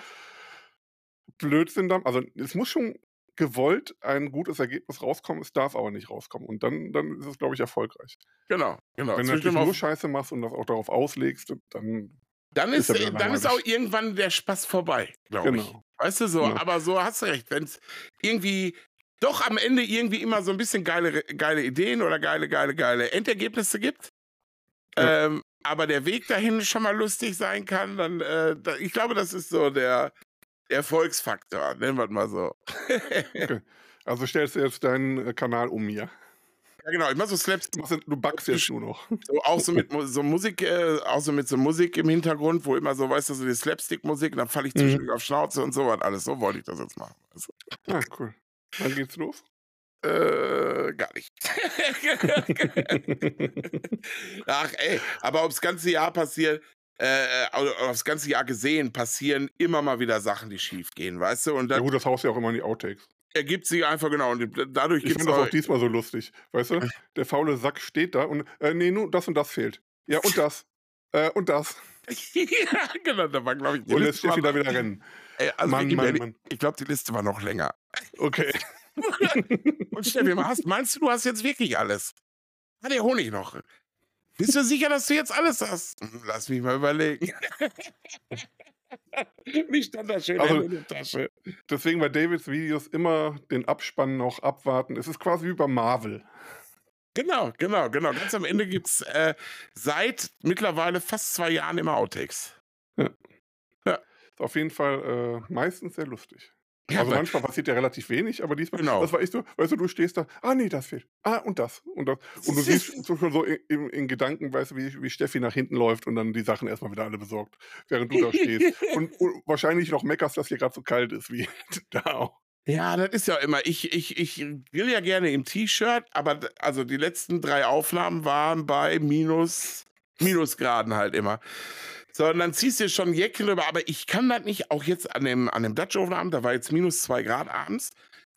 S3: Blödsinn dann. Also es muss schon gewollt ein gutes Ergebnis rauskommen, es darf aber nicht rauskommen. Und dann, dann ist es, glaube ich, erfolgreich.
S2: Genau, genau.
S3: Wenn du natürlich nur Scheiße machst und das auch darauf auslegst, dann.
S2: Dann ist, ist, dann ist auch irgendwann der Spaß vorbei, glaube genau. ich. Weißt du so, genau. aber so hast du recht. Wenn es irgendwie doch am Ende irgendwie immer so ein bisschen geile, geile Ideen oder geile, geile, geile Endergebnisse gibt, ja. ähm, aber der Weg dahin schon mal lustig sein kann, dann, äh, da, ich glaube, das ist so der Erfolgsfaktor, nennen wir es mal so.
S3: okay. Also stellst du jetzt deinen äh, Kanal um, ja?
S2: Ja, genau, ich mach so Slaps.
S3: Du backst jetzt nur noch.
S2: So, auch so mit so Musik, äh, auch so mit so Musik im Hintergrund, wo immer so, weißt du, so die Slapstick-Musik, dann falle ich zwischendurch mhm. auf Schnauze und so was alles. So wollte ich das jetzt machen. Also.
S3: Ah, cool. Wann geht's los?
S2: Äh, gar nicht. Ach, ey, aber aufs ganze Jahr passiert, äh, aufs ganze Jahr gesehen, passieren immer mal wieder Sachen, die schief gehen, weißt du? Und
S3: dann, ja gut, das haust ja auch immer in die Outtakes.
S2: Ergibt sich einfach genau und dadurch
S3: gibt es. Ich finde das auch diesmal so lustig, weißt du? Der faule Sack steht da und, äh, nee, nur das und das fehlt. Ja, und das. äh, und das.
S2: ja, genau, da war, glaube ich,
S3: die Und jetzt Steffi da wieder rennen.
S2: Ey, also Mann, Mann, Mann. Ich glaube, die Liste war noch länger.
S3: Okay.
S2: Und Steffi, hast, meinst du, du hast jetzt wirklich alles? Hat der Honig noch? Bist du sicher, dass du jetzt alles hast? Hm, lass mich mal überlegen. Wie stand das schön also, in der Tasche?
S3: Deswegen bei Davids Videos immer den Abspann noch abwarten. Es ist quasi wie bei Marvel.
S2: Genau, genau, genau. Ganz am Ende gibt es äh, seit mittlerweile fast zwei Jahren immer Outtakes.
S3: Ja. ja. Ist auf jeden Fall äh, meistens sehr lustig. Ja, also manchmal passiert ja relativ wenig, aber diesmal, genau. das war echt so, weißt du, du stehst da, ah nee, das fehlt, ah und das und das. Und du siehst so schon so in, in, Gedanken, weißt du, wie, wie Steffi nach hinten läuft und dann die Sachen erstmal wieder alle besorgt, während du da stehst. und, und wahrscheinlich noch meckerst, dass hier gerade so kalt ist, wie da auch.
S2: Ja, das ist ja immer, ich, ich, ich will ja gerne im T-Shirt, aber also die letzten drei Aufnahmen waren bei minus, Minusgraden halt immer. So, und dann ziehst du schon Jäckchen rüber, aber ich kann das nicht, auch jetzt an dem, an dem Dutch Oven Abend, da war jetzt minus zwei Grad abends.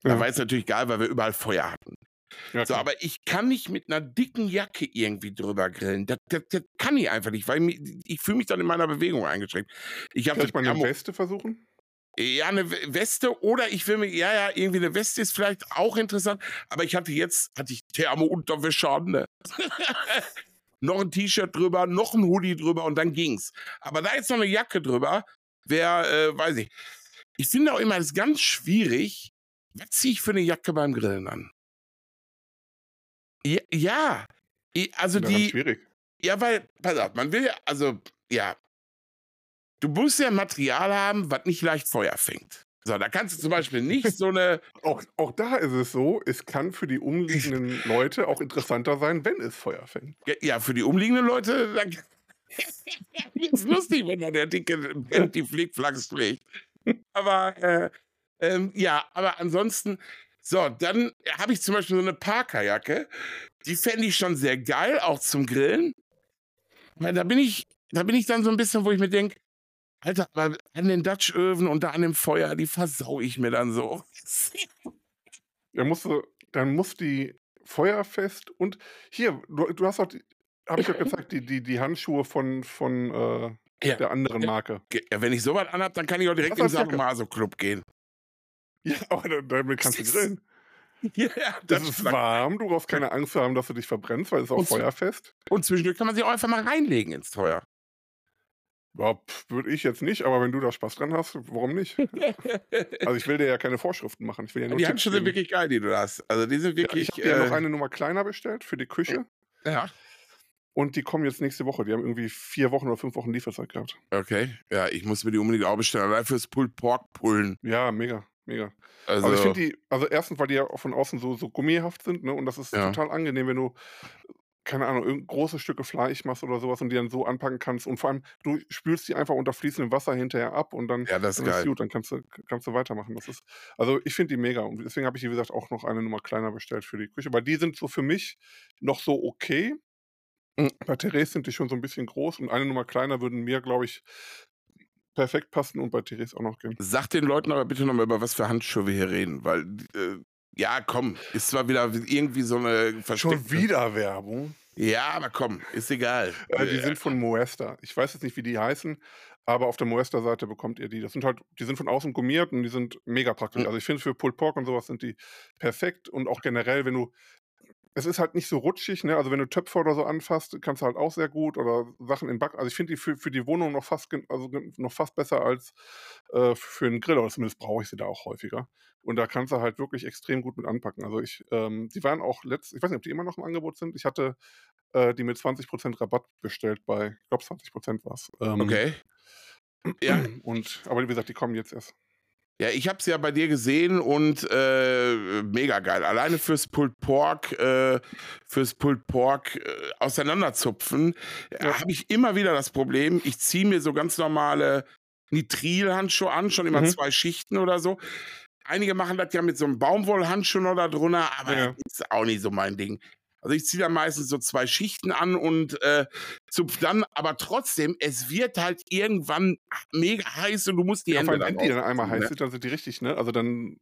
S2: Ja. Da war jetzt natürlich geil, weil wir überall Feuer hatten. Ja, so, aber ich kann nicht mit einer dicken Jacke irgendwie drüber grillen. Das, das, das kann ich einfach nicht, weil ich, ich fühle mich dann in meiner Bewegung eingeschränkt.
S3: Ich habe mal eine Weste versuchen?
S2: Ja, eine Weste oder ich will mir, ja, ja, irgendwie eine Weste ist vielleicht auch interessant, aber ich hatte jetzt, hatte ich Thermo-Unterwäsche an, ne? noch ein T-Shirt drüber, noch ein Hoodie drüber und dann ging's. Aber da jetzt noch eine Jacke drüber, wäre, äh, weiß ich. Ich finde auch immer, es ist ganz schwierig, was ziehe ich für eine Jacke beim Grillen an? Ja, ja. also die.
S3: Schwierig.
S2: Ja, weil, pass auf, man will ja, also, ja. Du musst ja Material haben, was nicht leicht Feuer fängt. So, da kannst du zum Beispiel nicht so eine.
S3: auch, auch da ist es so, es kann für die umliegenden Leute auch interessanter sein, wenn es Feuer fängt.
S2: Ja, für die umliegenden Leute, dann ist lustig, wenn da der dicke die Flickflacks fliegt. Aber äh, ähm, ja, aber ansonsten, so, dann habe ich zum Beispiel so eine Parkerjacke. Die fände ich schon sehr geil, auch zum Grillen. Weil da bin ich, da bin ich dann so ein bisschen, wo ich mir denke, Alter, aber an den Dutch-Öfen und da an dem Feuer, die versau ich mir dann so.
S3: Ja, musst du, dann muss die feuerfest und hier, du, du hast auch, habe ich ja gezeigt, die, die, die Handschuhe von, von äh, ja. der anderen Marke.
S2: Ja, wenn ich sowas anhab, dann kann ich auch direkt in den Sadomaso-Club gehen.
S3: Ja, aber damit kannst du grillen. Ja, das, das ist warm, du brauchst keine Angst haben, dass du dich verbrennst, weil es ist auch feuerfest.
S2: Und zwischendurch kann man sich auch einfach mal reinlegen ins Feuer.
S3: Ja, würde ich jetzt nicht, aber wenn du da Spaß dran hast, warum nicht? also ich will dir ja keine Vorschriften machen. Ich will ja
S2: nur die Handschuhe sind wirklich geil, die du hast. Also die sind wirklich.
S3: Ja, ich habe äh, dir noch eine Nummer kleiner bestellt für die Küche.
S2: Ja.
S3: Und die kommen jetzt nächste Woche. Die haben irgendwie vier Wochen oder fünf Wochen Lieferzeit gehabt.
S2: Okay. Ja, ich muss mir die unbedingt auch bestellen. Allein fürs Pulled Pork pullen.
S3: Ja, mega, mega. Also, also ich finde die, also erstens, weil die ja von außen so, so gummihaft sind, ne? Und das ist ja. total angenehm, wenn du keine Ahnung, große Stücke Fleisch machst oder sowas und die dann so anpacken kannst. Und vor allem, du spülst die einfach unter fließendem Wasser hinterher ab und dann,
S2: ja, das
S3: ist,
S2: dann ist
S3: gut, dann kannst du, kannst du weitermachen. Das ist, also ich finde die mega. Und deswegen habe ich, wie gesagt, auch noch eine Nummer kleiner bestellt für die Küche. Weil die sind so für mich noch so okay. Mhm. Bei Therese sind die schon so ein bisschen groß und eine Nummer kleiner würden mir, glaube ich, perfekt passen und bei Therese auch noch gehen.
S2: Sag den Leuten aber bitte nochmal, über was für Handschuhe wir hier reden, weil äh, ja, komm, ist zwar wieder irgendwie so eine
S3: versteckte... Schon wieder Werbung.
S2: Ja, aber komm, ist egal.
S3: Äh, die sind von Moesta. Ich weiß jetzt nicht, wie die heißen, aber auf der Moesta-Seite bekommt ihr die. Das sind halt, die sind von außen gummiert und die sind mega praktisch. Mhm. Also ich finde für Pulled Pork und sowas sind die perfekt und auch generell, wenn du es ist halt nicht so rutschig, ne? Also wenn du Töpfe oder so anfasst, kannst du halt auch sehr gut oder Sachen im Back. Also ich finde die für, für die Wohnung noch fast, also noch fast besser als äh, für einen Grill, oder zumindest brauche ich sie da auch häufiger. Und da kannst du halt wirklich extrem gut mit anpacken. Also ich, ähm, die waren auch letzt, ich weiß nicht, ob die immer noch im Angebot sind. Ich hatte äh, die mit 20% Rabatt bestellt bei, ich glaube 20% war es.
S2: Ähm, okay. Ja.
S3: Und, aber wie gesagt, die kommen jetzt erst.
S2: Ja, ich habe es ja bei dir gesehen und äh, mega geil. Alleine fürs Pulled Pork, äh, fürs Pulled Pork äh, auseinanderzupfen, ja. habe ich immer wieder das Problem. Ich ziehe mir so ganz normale Nitrilhandschuhe an, schon immer mhm. zwei Schichten oder so. Einige machen das ja mit so einem Baumwollhandschuh noch da drunter, aber ja. das ist auch nicht so mein Ding. Also ich ziehe da meistens so zwei Schichten an und äh, zupf dann, aber trotzdem, es wird halt irgendwann mega heiß und du musst die ja, Hände
S3: Wenn die dann einmal ne? heiß sind, dann sind die richtig, ne? Also dann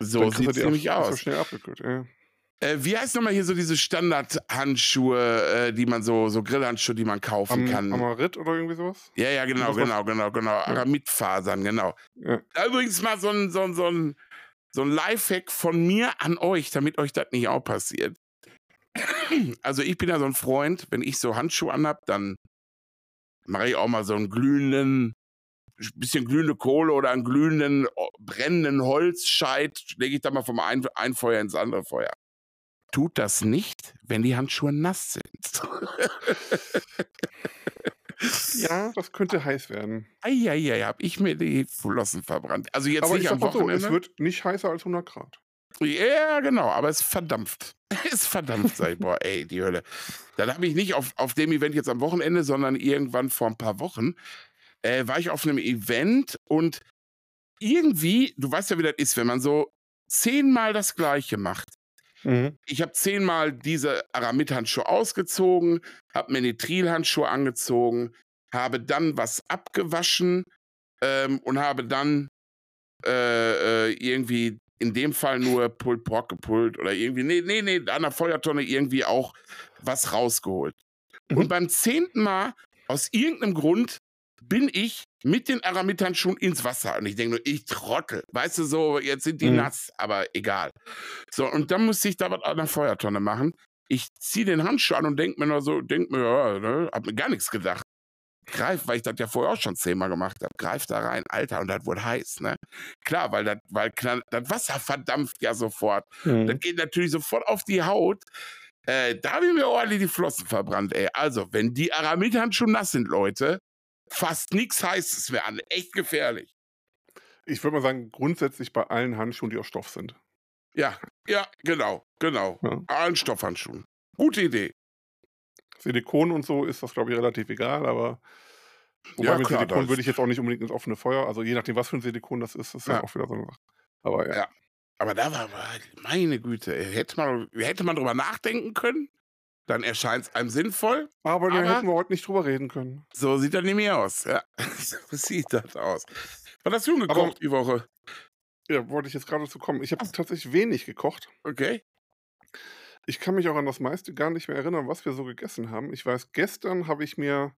S2: so sieht es nämlich aus. So
S3: schnell abgekühlt, ja.
S2: Äh, wie heißt nochmal hier so diese Standardhandschuhe, äh, die man so, so Grillhandschuhe, die man kaufen Am, kann?
S3: Amarit oder irgendwie sowas?
S2: Ja, ja, genau, genau, genau, genau. Ja. Aramidfasern, genau. Ja. Übrigens mal so ein, so ein, so ein, so ein Lifehack von mir an euch, damit euch das nicht auch passiert. Also ich bin ja so ein Freund, wenn ich so Handschuhe anhab, dann mache ich auch mal so einen glühenden, bisschen glühende Kohle oder einen glühenden, brennenden Holzscheit, lege ich da mal vom einen, einen Feuer ins andere Feuer. Tut das nicht, wenn die Handschuhe nass sind.
S3: Ja, das könnte heiß werden.
S2: Eieiei, habe ich mir die Flossen verbrannt. Also jetzt
S3: aber
S2: nicht am Wochenende.
S3: So, es wird nicht heißer als 100 Grad.
S2: Ja, genau, aber es verdampft. Es verdampft, sag ich, boah, ey, die Hölle. Dann habe ich nicht auf, auf dem Event jetzt am Wochenende, sondern irgendwann vor ein paar Wochen, äh, war ich auf einem Event und irgendwie, du weißt ja, wie das ist, wenn man so zehnmal das Gleiche macht. Mhm. Ich habe zehnmal diese Aramid-Handschuhe ausgezogen, habe mir Nitrilhandschuhe angezogen, habe dann was abgewaschen ähm, und habe dann äh, äh, irgendwie in dem Fall nur Pulled Pork gepult oder irgendwie, nee, nee, nee, an der Feuertonne irgendwie auch was rausgeholt. Mhm. Und beim zehnten Mal, aus irgendeinem Grund, bin ich mit den Aramid-Handschuhen ins Wasser. Und ich denke nur, ich trottel. Weißt du, so, jetzt sind die mhm. nass, aber egal. So, und dann musste ich da was an der Feuertonne machen. Ich ziehe den Handschuh an und denke mir nur so, denke mir, ja, ne, hab mir gar nichts gedacht greif, weil ich das ja vorher auch schon zehnmal gemacht habe, greif da rein, Alter, und das wurde heiß, ne? Klar, weil das, weil das Wasser verdampft ja sofort. Mhm. Das geht natürlich sofort auf die Haut. Äh, da haben mir ordentlich die Flossen verbrannt, ey. Also, wenn die Aramid-Handschuhe nass sind, Leute, fast nichts Heißes mehr an. Echt gefährlich.
S3: Ich würde mal sagen, grundsätzlich bei allen Handschuhen, die aus Stoff sind.
S2: Ja, ja, genau, genau. Ja. Allen Stoffhandschuhen. Gute Idee.
S3: Silikon und so ist das, glaube ich, relativ egal, aber wobei ja, mit klar, Silikon würde ich jetzt auch nicht unbedingt ins offene Feuer, also je nachdem, was für ein Silikon das ist, ist ja, auch wieder so eine Sache. Aber ja. ja.
S2: Aber da war, meine Güte, hätte man, hätte man drüber nachdenken können, dann erscheint es einem sinnvoll.
S3: Aber dann hätten wir heute nicht drüber reden können.
S2: So sieht das nämlich aus. Ja, so sieht das aus. Was hast du gekocht aber, die Woche?
S3: Ja, wollte ich jetzt gerade zu kommen. Ich habe tatsächlich wenig gekocht.
S2: Okay.
S3: Ich kann mich auch an das meiste gar nicht mehr erinnern, was wir so gegessen haben. Ich weiß, gestern habe ich mir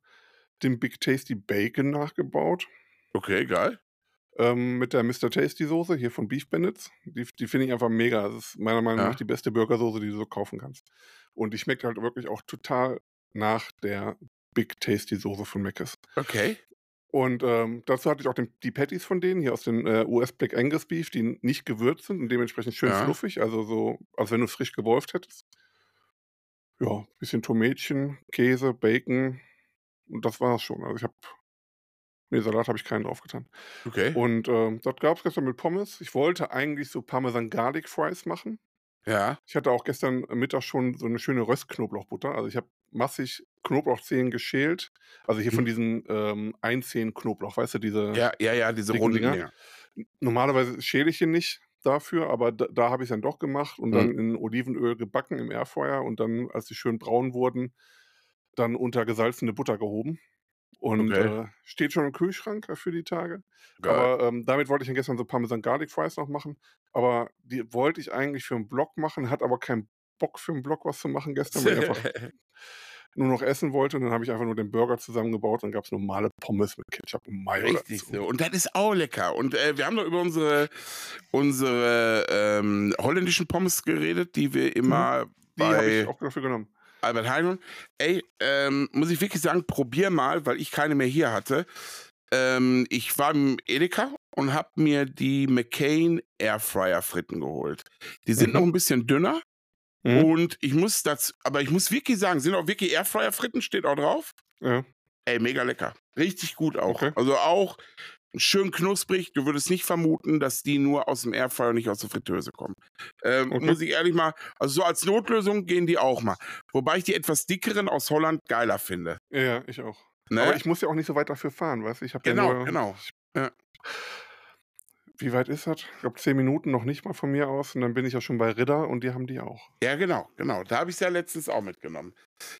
S3: den Big Tasty Bacon nachgebaut.
S2: Okay, geil.
S3: Ähm, mit der Mr. Tasty Soße hier von Beef Bandits. Die, die finde ich einfach mega. Das ist meiner Meinung ja. nach die beste Burgersoße, die du so kaufen kannst. Und die schmeckt halt wirklich auch total nach der Big Tasty Soße von Mc's.
S2: Okay.
S3: Und ähm, dazu hatte ich auch den, die Patties von denen, hier aus dem äh, US Black Angus Beef, die nicht gewürzt sind und dementsprechend schön ja. fluffig, also so, als wenn du es frisch gewolft hättest. Ja, bisschen Tomätchen, Käse, Bacon und das war's schon. Also ich habe, nee, Salat habe ich keinen draufgetan.
S2: Okay.
S3: Und ähm, das gab es gestern mit Pommes. Ich wollte eigentlich so Parmesan Garlic Fries machen.
S2: Ja.
S3: Ich hatte auch gestern Mittag schon so eine schöne Röstknoblauchbutter. Also ich habe massig Knoblauchzehen geschält. Also hier mhm. von diesen ähm, Einzehen Knoblauch, weißt du, diese.
S2: Ja, ja, ja, diese runden Dinger.
S3: Normalerweise schäle ich ihn nicht dafür, aber da, da habe ich es dann doch gemacht und mhm. dann in Olivenöl gebacken im Airfeuer und dann, als sie schön braun wurden, dann unter gesalzene Butter gehoben. Und okay. äh, steht schon im Kühlschrank für die Tage. Geil. Aber ähm, damit wollte ich dann gestern so Parmesan Garlic Fries noch machen. Aber die wollte ich eigentlich für einen Blog machen, hat aber keinen Bock für einen Blog was zu machen gestern, weil ich einfach nur noch essen wollte. Und dann habe ich einfach nur den Burger zusammengebaut. Dann gab es normale Pommes mit Ketchup und Mayo.
S2: Richtig dazu. so. Und das ist auch lecker. Und äh, wir haben doch über unsere, unsere ähm, holländischen Pommes geredet, die wir mhm. immer. Mhm.
S3: Die habe ich auch dafür genommen.
S2: Albert Heijn. Ey, ähm, muss ich wirklich sagen, probier mal, weil ich keine mehr hier hatte. Ähm, ich war im Edeka und habe mir die McCain Airfryer Fritten geholt. Die sind mhm. noch ein bisschen dünner, Mhm. Und ich muss das, aber ich muss wirklich sagen, sind auch wirklich Airfryer-Fritten, steht auch drauf.
S3: Ja.
S2: Ey, mega lecker. Richtig gut auch. Okay. Also auch schön knusprig. Du würdest nicht vermuten, dass die nur aus dem Airfryer und nicht aus der Fritteuse kommen. Ähm, okay. Muss ich ehrlich mal, also so als Notlösung gehen die auch mal. Wobei ich die etwas dickeren aus Holland geiler finde.
S3: Ja, ich auch. Ne? Aber ich muss ja auch nicht so weit dafür fahren, weißt du? Ich
S2: genau,
S3: ja
S2: nur, genau. Ja
S3: wie weit ist das? Ich glaube, zehn Minuten noch nicht mal von mir aus. Und dann bin ich ja schon bei Ridder und die haben die auch.
S2: Ja, genau, genau. Da habe ich es ja letztens auch mitgenommen.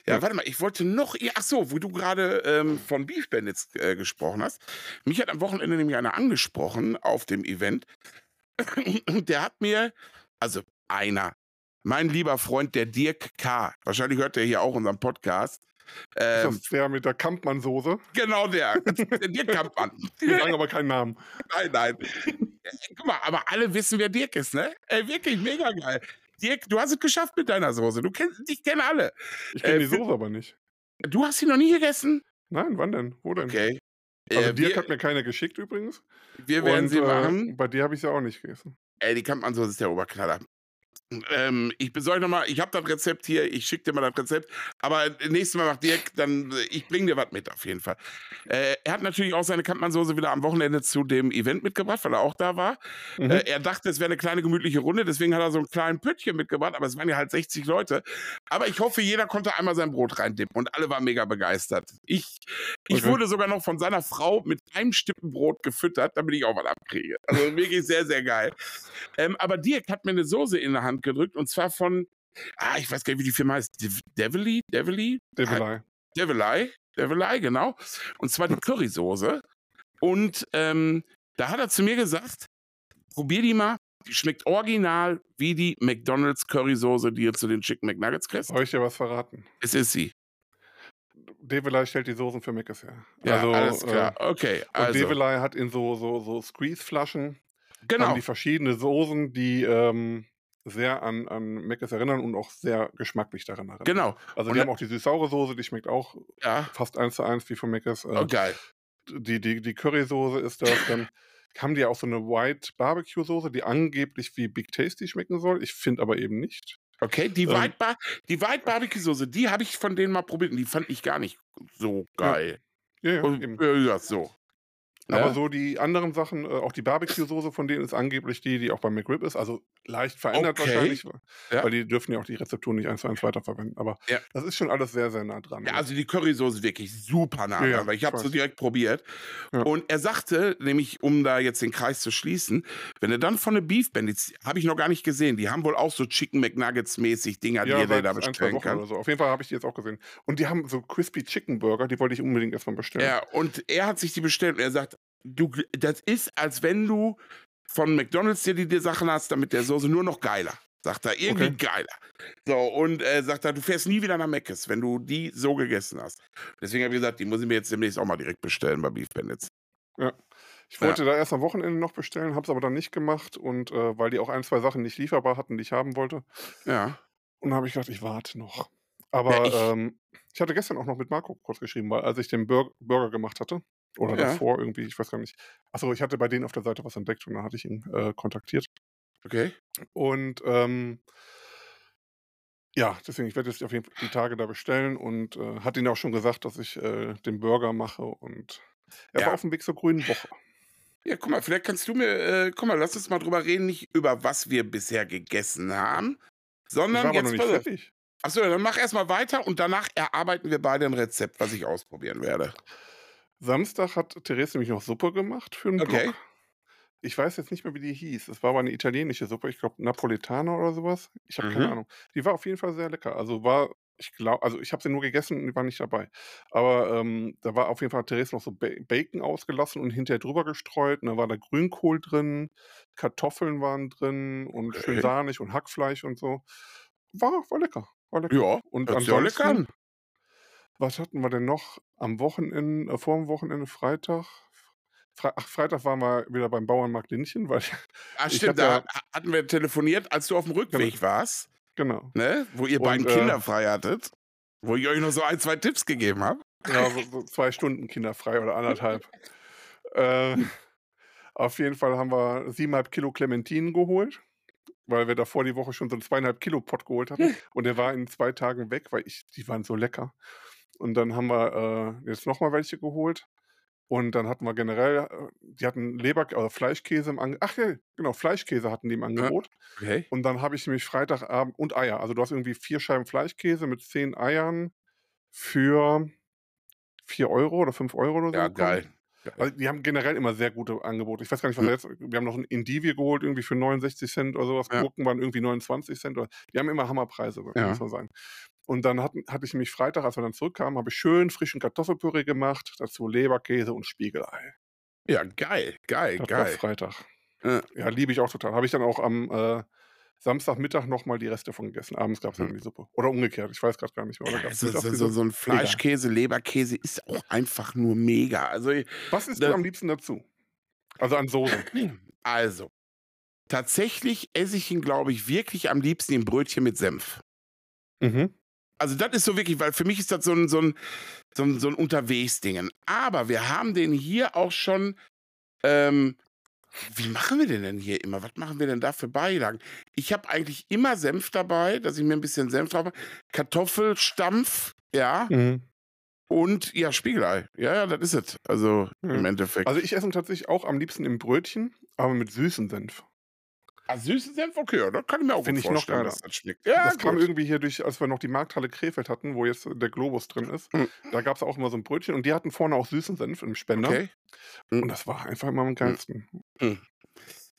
S2: Ja, ja, warte mal, ich wollte noch. Ach so, wo du gerade ähm, von Beef Bandits äh, gesprochen hast. Mich hat am Wochenende nämlich einer angesprochen auf dem Event. Und der hat mir, also einer, mein lieber Freund, der Dirk K., wahrscheinlich hört er hier auch unseren Podcast,
S3: ähm, ist das der mit der Kampmann-Soße?
S2: Genau der. Dirk Kampmann.
S3: Die sagen aber keinen Namen.
S2: Nein, nein. Guck mal, aber alle wissen, wer Dirk ist, ne? Ey, wirklich mega geil. Dirk, du hast es geschafft mit deiner Soße. Du kennst, dich kennen alle.
S3: Ich kenne äh, die Soße aber nicht.
S2: Du hast sie noch nie gegessen?
S3: Nein, wann denn? Wo denn?
S2: Okay.
S3: Also äh, Dirk wir, hat mir keine geschickt übrigens.
S2: Wir werden Und, sie machen.
S3: Äh, bei dir habe ich sie auch nicht gegessen.
S2: Ey, die Kampfmann-Soße ist der Oberknaller. Ähm, ich besorge nochmal, ich habe das Rezept hier, ich schicke dir mal das Rezept. Aber nächstes Mal macht Dirk, dann, ich bringe dir was mit auf jeden Fall. Äh, er hat natürlich auch seine Kampmannsoße wieder am Wochenende zu dem Event mitgebracht, weil er auch da war. Mhm. Äh, er dachte, es wäre eine kleine gemütliche Runde, deswegen hat er so einen kleinen Pöttchen mitgebracht, aber es waren ja halt 60 Leute. Aber ich hoffe, jeder konnte einmal sein Brot reindippen und alle waren mega begeistert. Ich, ich okay. wurde sogar noch von seiner Frau mit einem Stippenbrot gefüttert, damit ich auch was abkriege. Also wirklich sehr, sehr geil. Ähm, aber Dirk hat mir eine Soße in der Hand gedrückt und zwar von, ah, ich weiß gar nicht, wie die Firma heißt, Devilly? Devilly?
S3: Devilly.
S2: Devilly, Devilly, genau. Und zwar die Currysoße. Und ähm, da hat er zu mir gesagt, probier die mal. Die schmeckt original wie die McDonald's Currysoße, die ihr zu den Chicken McNuggets kriegst.
S3: Soll ich dir was verraten?
S2: Es ist sie.
S3: Devilei stellt die Soßen für Mc's her.
S2: Ja, also, alles klar. Äh, okay.
S3: Also. Und Devilei hat in so, so, so Squeeze-Flaschen genau. haben die verschiedene Soßen, die ähm, sehr an, an Mc's erinnern und auch sehr geschmacklich daran erinnern.
S2: Genau.
S3: Also und die haben auch die süß-saure Soße, die schmeckt auch
S2: ja.
S3: fast eins zu eins wie von.
S2: Äh, oh, geil.
S3: Die, die, die Currysoße ist das. Dann haben die auch so eine White Barbecue Soße, die angeblich wie Big Tasty schmecken soll. Ich finde aber eben nicht.
S2: Okay, die, ähm, White, Bar die White Barbecue Soße, die habe ich von denen mal probiert und die fand ich gar nicht so geil.
S3: Ja, ja,
S2: und, ja so.
S3: Aber so die anderen Sachen, äh, auch die Barbecue-Soße von denen ist angeblich die, die auch bei McRib ist. Also leicht verändert
S2: Okay.
S3: wahrscheinlich,
S2: Ja.
S3: weil die dürfen ja auch die Rezepturen nicht eins zu eins weiterverwenden. Aber
S2: Ja.
S3: das ist schon alles sehr, sehr nah dran.
S2: Ja, also die Currysoße ist wirklich super nah
S3: Ja, ja,
S2: dran, weil ich habe sie
S3: weiß.
S2: direkt probiert.
S3: Ja.
S2: Und er sagte, nämlich um da jetzt den Kreis zu schließen, wenn du dann von der Beef Bandits, habe ich noch gar nicht gesehen, die haben wohl auch so Chicken McNuggets mäßig Dinger, die
S3: Ja, seit
S2: da bestellen kann.
S3: oder so. Auf jeden Fall habe ich die jetzt auch gesehen. Und die haben so Crispy Chicken Burger, die wollte ich unbedingt erstmal bestellen.
S2: Ja, und er hat sich die bestellt und er sagt, du, das ist, als wenn du von McDonalds dir die, die Sachen hast, damit der Soße nur noch geiler. Sagt er, irgendwie
S3: Okay.
S2: geiler. So, und äh, sagt er, du fährst nie wieder nach Mc's, wenn du die so gegessen hast. Deswegen habe ich gesagt, die muss ich mir jetzt demnächst auch mal direkt bestellen bei Beef Bandits.
S3: Ja. Ich
S2: Ja.
S3: wollte da erst am Wochenende noch bestellen, habe es aber dann nicht gemacht. Und äh, weil die auch ein, zwei Sachen nicht lieferbar hatten, die ich haben wollte.
S2: Ja.
S3: Und dann habe ich gedacht, ich warte noch. Aber
S2: ich-
S3: ähm, ich hatte gestern auch noch mit Marco kurz geschrieben, weil als ich den Bur Burger gemacht hatte, oder
S2: Ja.
S3: davor irgendwie, ich weiß gar nicht. Achso, ich hatte bei denen auf der Seite was entdeckt und dann hatte ich ihn äh, kontaktiert.
S2: Okay.
S3: Und ähm, ja, deswegen, ich werde jetzt auf jeden Fall die Tage da bestellen und äh, hat ihnen auch schon gesagt, dass ich äh, den Burger mache und er
S2: Ja.
S3: war auf dem Weg zur grünen Woche.
S2: Ja, guck mal, vielleicht kannst du mir, äh, guck mal, lass uns mal drüber reden, nicht über was wir bisher gegessen haben,
S3: Ich
S2: sondern
S3: war aber noch
S2: jetzt
S3: nicht fertig.
S2: Achso, dann mach erstmal weiter und danach erarbeiten wir beide ein Rezept, was ich ausprobieren werde.
S3: Samstag hat Therese nämlich noch Suppe gemacht für einen
S2: Okay.
S3: Blog. Ich weiß jetzt nicht mehr, wie die hieß. Es war aber eine italienische Suppe, ich glaube Napolitaner oder sowas. Ich habe keine
S2: Mhm.
S3: Ahnung. Die war auf jeden Fall sehr lecker. Also war, ich glaube, also ich habe sie nur gegessen und die war nicht dabei. Aber ähm, da war auf jeden Fall Therese noch so Ba- Bacon ausgelassen und hinterher drüber gestreut. Und da war da Grünkohl drin, Kartoffeln waren drin und schön
S2: Okay.
S3: sahnig und Hackfleisch und so. War, war lecker. War lecker.
S2: Ja,
S3: Und
S2: lecker
S3: ansonsten,
S2: an.
S3: Was hatten wir denn noch am Wochenende, äh, vor dem Wochenende, Freitag? Fre ach, Freitag waren wir wieder beim Bauernmarkt Linnchen, weil
S2: Ah,
S3: ich
S2: stimmt,
S3: hatte
S2: da
S3: ja,
S2: hatten wir telefoniert, als du auf dem
S3: genau,
S2: Rückweg warst,
S3: genau.
S2: ne? Wo ihr
S3: Und
S2: beiden
S3: äh,
S2: Kinder frei hattet, wo ich euch noch so ein, zwei Tipps gegeben habe.
S3: ja, so, so zwei Stunden kinderfrei oder anderthalb. äh, auf jeden Fall haben wir siebeneinhalb Kilo Clementinen geholt, weil wir davor die Woche schon so einen zweieinhalb Kilo Pott geholt hatten. Und der war in zwei Tagen weg, weil ich, die waren so lecker. Und dann haben wir äh, jetzt nochmal welche geholt. Und dann hatten wir generell, äh, die hatten Leber, also Fleischkäse im Angebot. Ach ja, genau, Fleischkäse hatten die im
S2: Ja,
S3: Angebot.
S2: okay.
S3: Und dann habe ich nämlich Freitagabend und Eier. Also du hast irgendwie vier Scheiben Fleischkäse mit zehn Eiern für 4 Euro oder 5 Euro oder so
S2: Ja, geil.
S3: Also die haben generell immer sehr gute Angebote. Ich weiß gar nicht, was
S2: Hm.
S3: er jetzt. Wir haben noch ein Indivir geholt, irgendwie für 69 Cent oder sowas.
S2: Ja.
S3: Gurken waren irgendwie 29 Cent. Oder, die haben immer Hammerpreise, muss
S2: Ja.
S3: man sagen. Und dann hatten, hatte ich nämlich Freitag, als wir dann zurückkamen, habe ich schön frischen Kartoffelpüree gemacht, dazu Leberkäse und Spiegelei.
S2: Ja, geil, geil,
S3: Das war
S2: geil.
S3: Freitag.
S2: Ja.
S3: Ja, liebe ich auch total. Habe ich dann auch am äh, Samstagmittag nochmal die Reste von gegessen. Abends gab es dann
S2: Hm.
S3: die Suppe. Oder umgekehrt, ich weiß gerade gar nicht mehr. Oder
S2: Ja, so, so, so, so ein. Fleischkäse, Leberkäse ist auch einfach nur mega. Also,
S3: Was isst du
S2: das,
S3: am liebsten dazu? Also an Soße.
S2: also, tatsächlich esse ich ihn, glaube ich, wirklich am liebsten im Brötchen mit Senf. Mhm. Also das ist so wirklich, weil für mich ist das so ein, so ein, so ein, so ein Unterwegsdingen. Aber wir haben den hier auch schon, ähm, wie machen wir den denn hier immer? Was machen wir denn da für Beilagen? Ich habe eigentlich immer Senf dabei, dass ich mir ein bisschen Senf drauf habe. Kartoffelstampf, ja. Mhm. Und ja, Spiegelei. Ja, ja, das ist es. Also mhm. im Endeffekt.
S3: Also ich esse ihn tatsächlich auch am liebsten im Brötchen, aber mit süßem Senf.
S2: Ah, süßen Senf, okay, das kann ich mir auch
S3: Finde ich noch geiler. dass das schmeckt. Ja, das gut. kam irgendwie hier durch, als wir noch die Markthalle Krefeld hatten, wo jetzt der Globus drin ist. Mhm. Da gab es auch immer so ein Brötchen und die hatten vorne auch süßen Senf im Spender. Okay. Mhm. Und das war einfach immer am hm. geilsten.
S2: Mhm.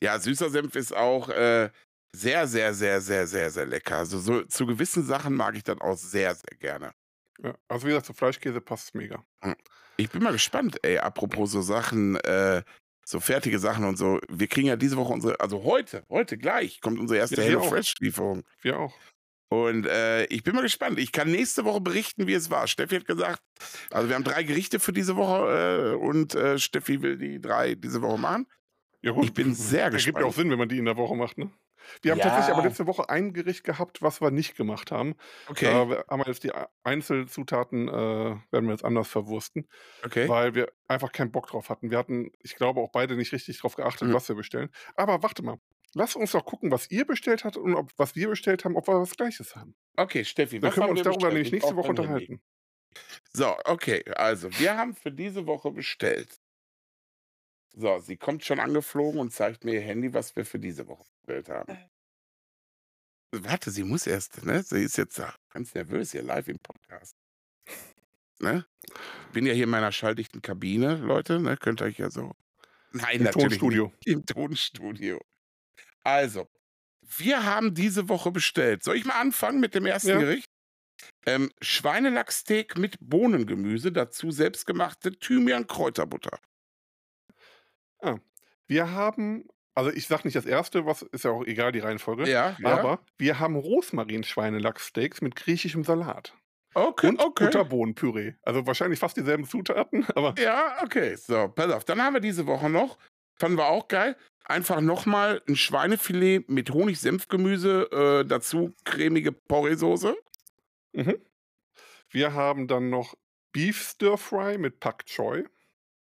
S2: Ja, süßer Senf ist auch äh, sehr, sehr, sehr, sehr, sehr, sehr lecker. Also so, zu gewissen Sachen mag ich das auch sehr, sehr gerne.
S3: Ja, also wie gesagt, zu Fleischkäse passt es mega.
S2: Hm. Ich bin mal gespannt, ey, apropos so Sachen, äh, so fertige Sachen und so. Wir kriegen ja diese Woche unsere, also heute, heute gleich kommt unsere erste ja, Hello Fresh Lieferung.
S3: Wir auch.
S2: Und äh, ich bin mal gespannt. Ich kann nächste Woche berichten, wie es war. Steffi hat gesagt, also wir haben drei Gerichte für diese Woche äh, und äh, Steffi will die drei diese Woche machen. Ja, gut. Ich bin sehr gespannt.
S3: Ergibt ja auch Sinn, wenn man die in der Woche macht, ne? Wir haben ja. tatsächlich aber letzte Woche ein Gericht gehabt, was wir nicht gemacht haben. Okay. Da haben wir jetzt die Einzelzutaten, äh, werden wir jetzt anders verwursten. Okay. Weil wir einfach keinen Bock drauf hatten. Wir hatten, ich glaube, auch beide nicht richtig drauf geachtet, mhm. was wir bestellen. Aber warte mal. Lass uns doch gucken, was ihr bestellt habt und ob, was wir bestellt haben, ob wir was Gleiches haben.
S2: Okay, Steffi,
S3: Dann können wir uns darüber nämlich nächste Woche unterhalten.
S2: So, okay, also wir haben für diese Woche bestellt. So, sie kommt schon angeflogen und zeigt mir ihr Handy, was wir für diese Woche bestellt haben. Äh. Warte, sie muss erst, ne? Sie ist jetzt ganz nervös hier live im Podcast. Ne? Bin ja hier in meiner schalldichten Kabine, Leute, ne? Könnt ihr euch ja so.
S3: Nein, Im natürlich. Tonstudio.
S2: Nicht. Im Tonstudio. Also, wir haben diese Woche bestellt. Soll ich mal anfangen mit dem ersten ja. Gericht? Ähm, Schweinelachsteak mit Bohnengemüse, dazu selbstgemachte Thymian-Kräuterbutter.
S3: Ah. Wir haben, also ich sag nicht das erste, was ist ja auch egal, die Reihenfolge. Ja, ja. aber wir haben Rosmarin-Schweinelachssteaks mit griechischem Salat.
S2: Okay,
S3: und
S2: okay.
S3: Butterbohnenpüree. Also wahrscheinlich fast dieselben Zutaten, aber.
S2: Ja, okay. So, pass auf. Dann haben wir diese Woche noch, fanden wir auch geil, einfach nochmal ein Schweinefilet mit Honig-Senfgemüse, äh, dazu cremige Porree-Soße.
S3: Mhm. Wir haben dann noch Beef Stir Fry mit Pak Choi.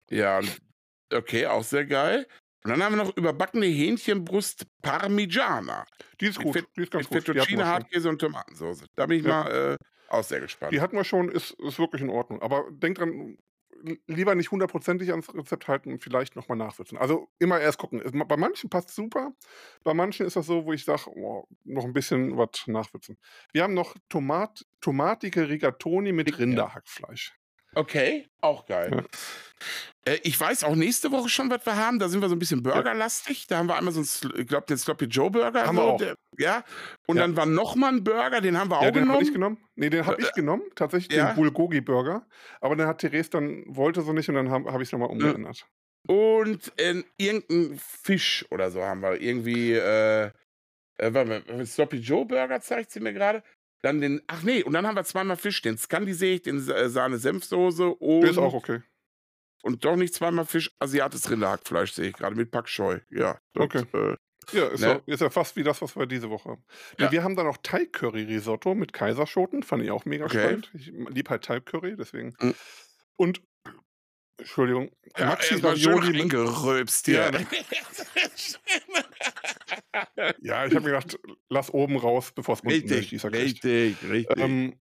S2: Ja, Okay, auch sehr geil. Und dann haben wir noch überbackene Hähnchenbrust Parmigiana.
S3: Die ist gut,
S2: die ist ganz mit gut. Fettuccine, Hartkäse und Tomatensauce. Da bin ich ja. mal äh, auch sehr gespannt.
S3: Die hatten wir schon, ist, ist wirklich in Ordnung. Aber denkt dran, lieber nicht hundertprozentig ans Rezept halten und vielleicht nochmal nachwürzen. Also immer erst gucken. Bei manchen passt super, bei manchen ist das so, wo ich sage, oh, noch ein bisschen was nachwürzen. Wir haben noch Tomat, tomatige Rigatoni mit Rinderhackfleisch.
S2: Okay, auch geil. Ja. Äh, ich weiß auch nächste Woche schon, was wir haben. Da sind wir so ein bisschen burgerlastig. Da haben wir einmal so einen, ich glaube, den Sloppy Joe Burger.
S3: Haben so, wir auch. Der,
S2: ja. Und ja. dann war noch mal ein Burger, den haben wir ja, auch den genommen.
S3: ich genommen. Nee, den habe äh, ich genommen. Tatsächlich den Bulgogi Burger. Aber dann hat Therese dann, wollte so nicht und dann habe hab ich es nochmal umgeändert.
S2: Und äh, irgendein Fisch oder so haben wir irgendwie, äh, äh, warte mal, Sloppy Joe Burger zeigt sie mir gerade. Dann den, ach nee, und dann haben wir zweimal Fisch, den Scandi-Seg, den äh, Sahne-Senfsoße und.
S3: ist auch okay.
S2: Und doch nicht zweimal Fisch, asiatisches Rinderhackfleisch sehe ich gerade mit Pak Scheu. Ja.
S3: Das, okay. Äh, ja, ist, ne? ja, ist, ja, fast wie das, was wir diese Woche haben. Ja. Wir haben dann noch Thai-Curry-Risotto mit Kaiserschoten, fand ich auch mega okay. spannend. Ich liebe halt Thai-Curry, deswegen. Mhm. Und Entschuldigung.
S2: Ja, Maxi Ravioli mit gerülpst
S3: hier. Ja, ja, ich habe mir gedacht, lass oben raus, bevor es unten
S2: richtig, ist. Richtig, richtig. Ähm,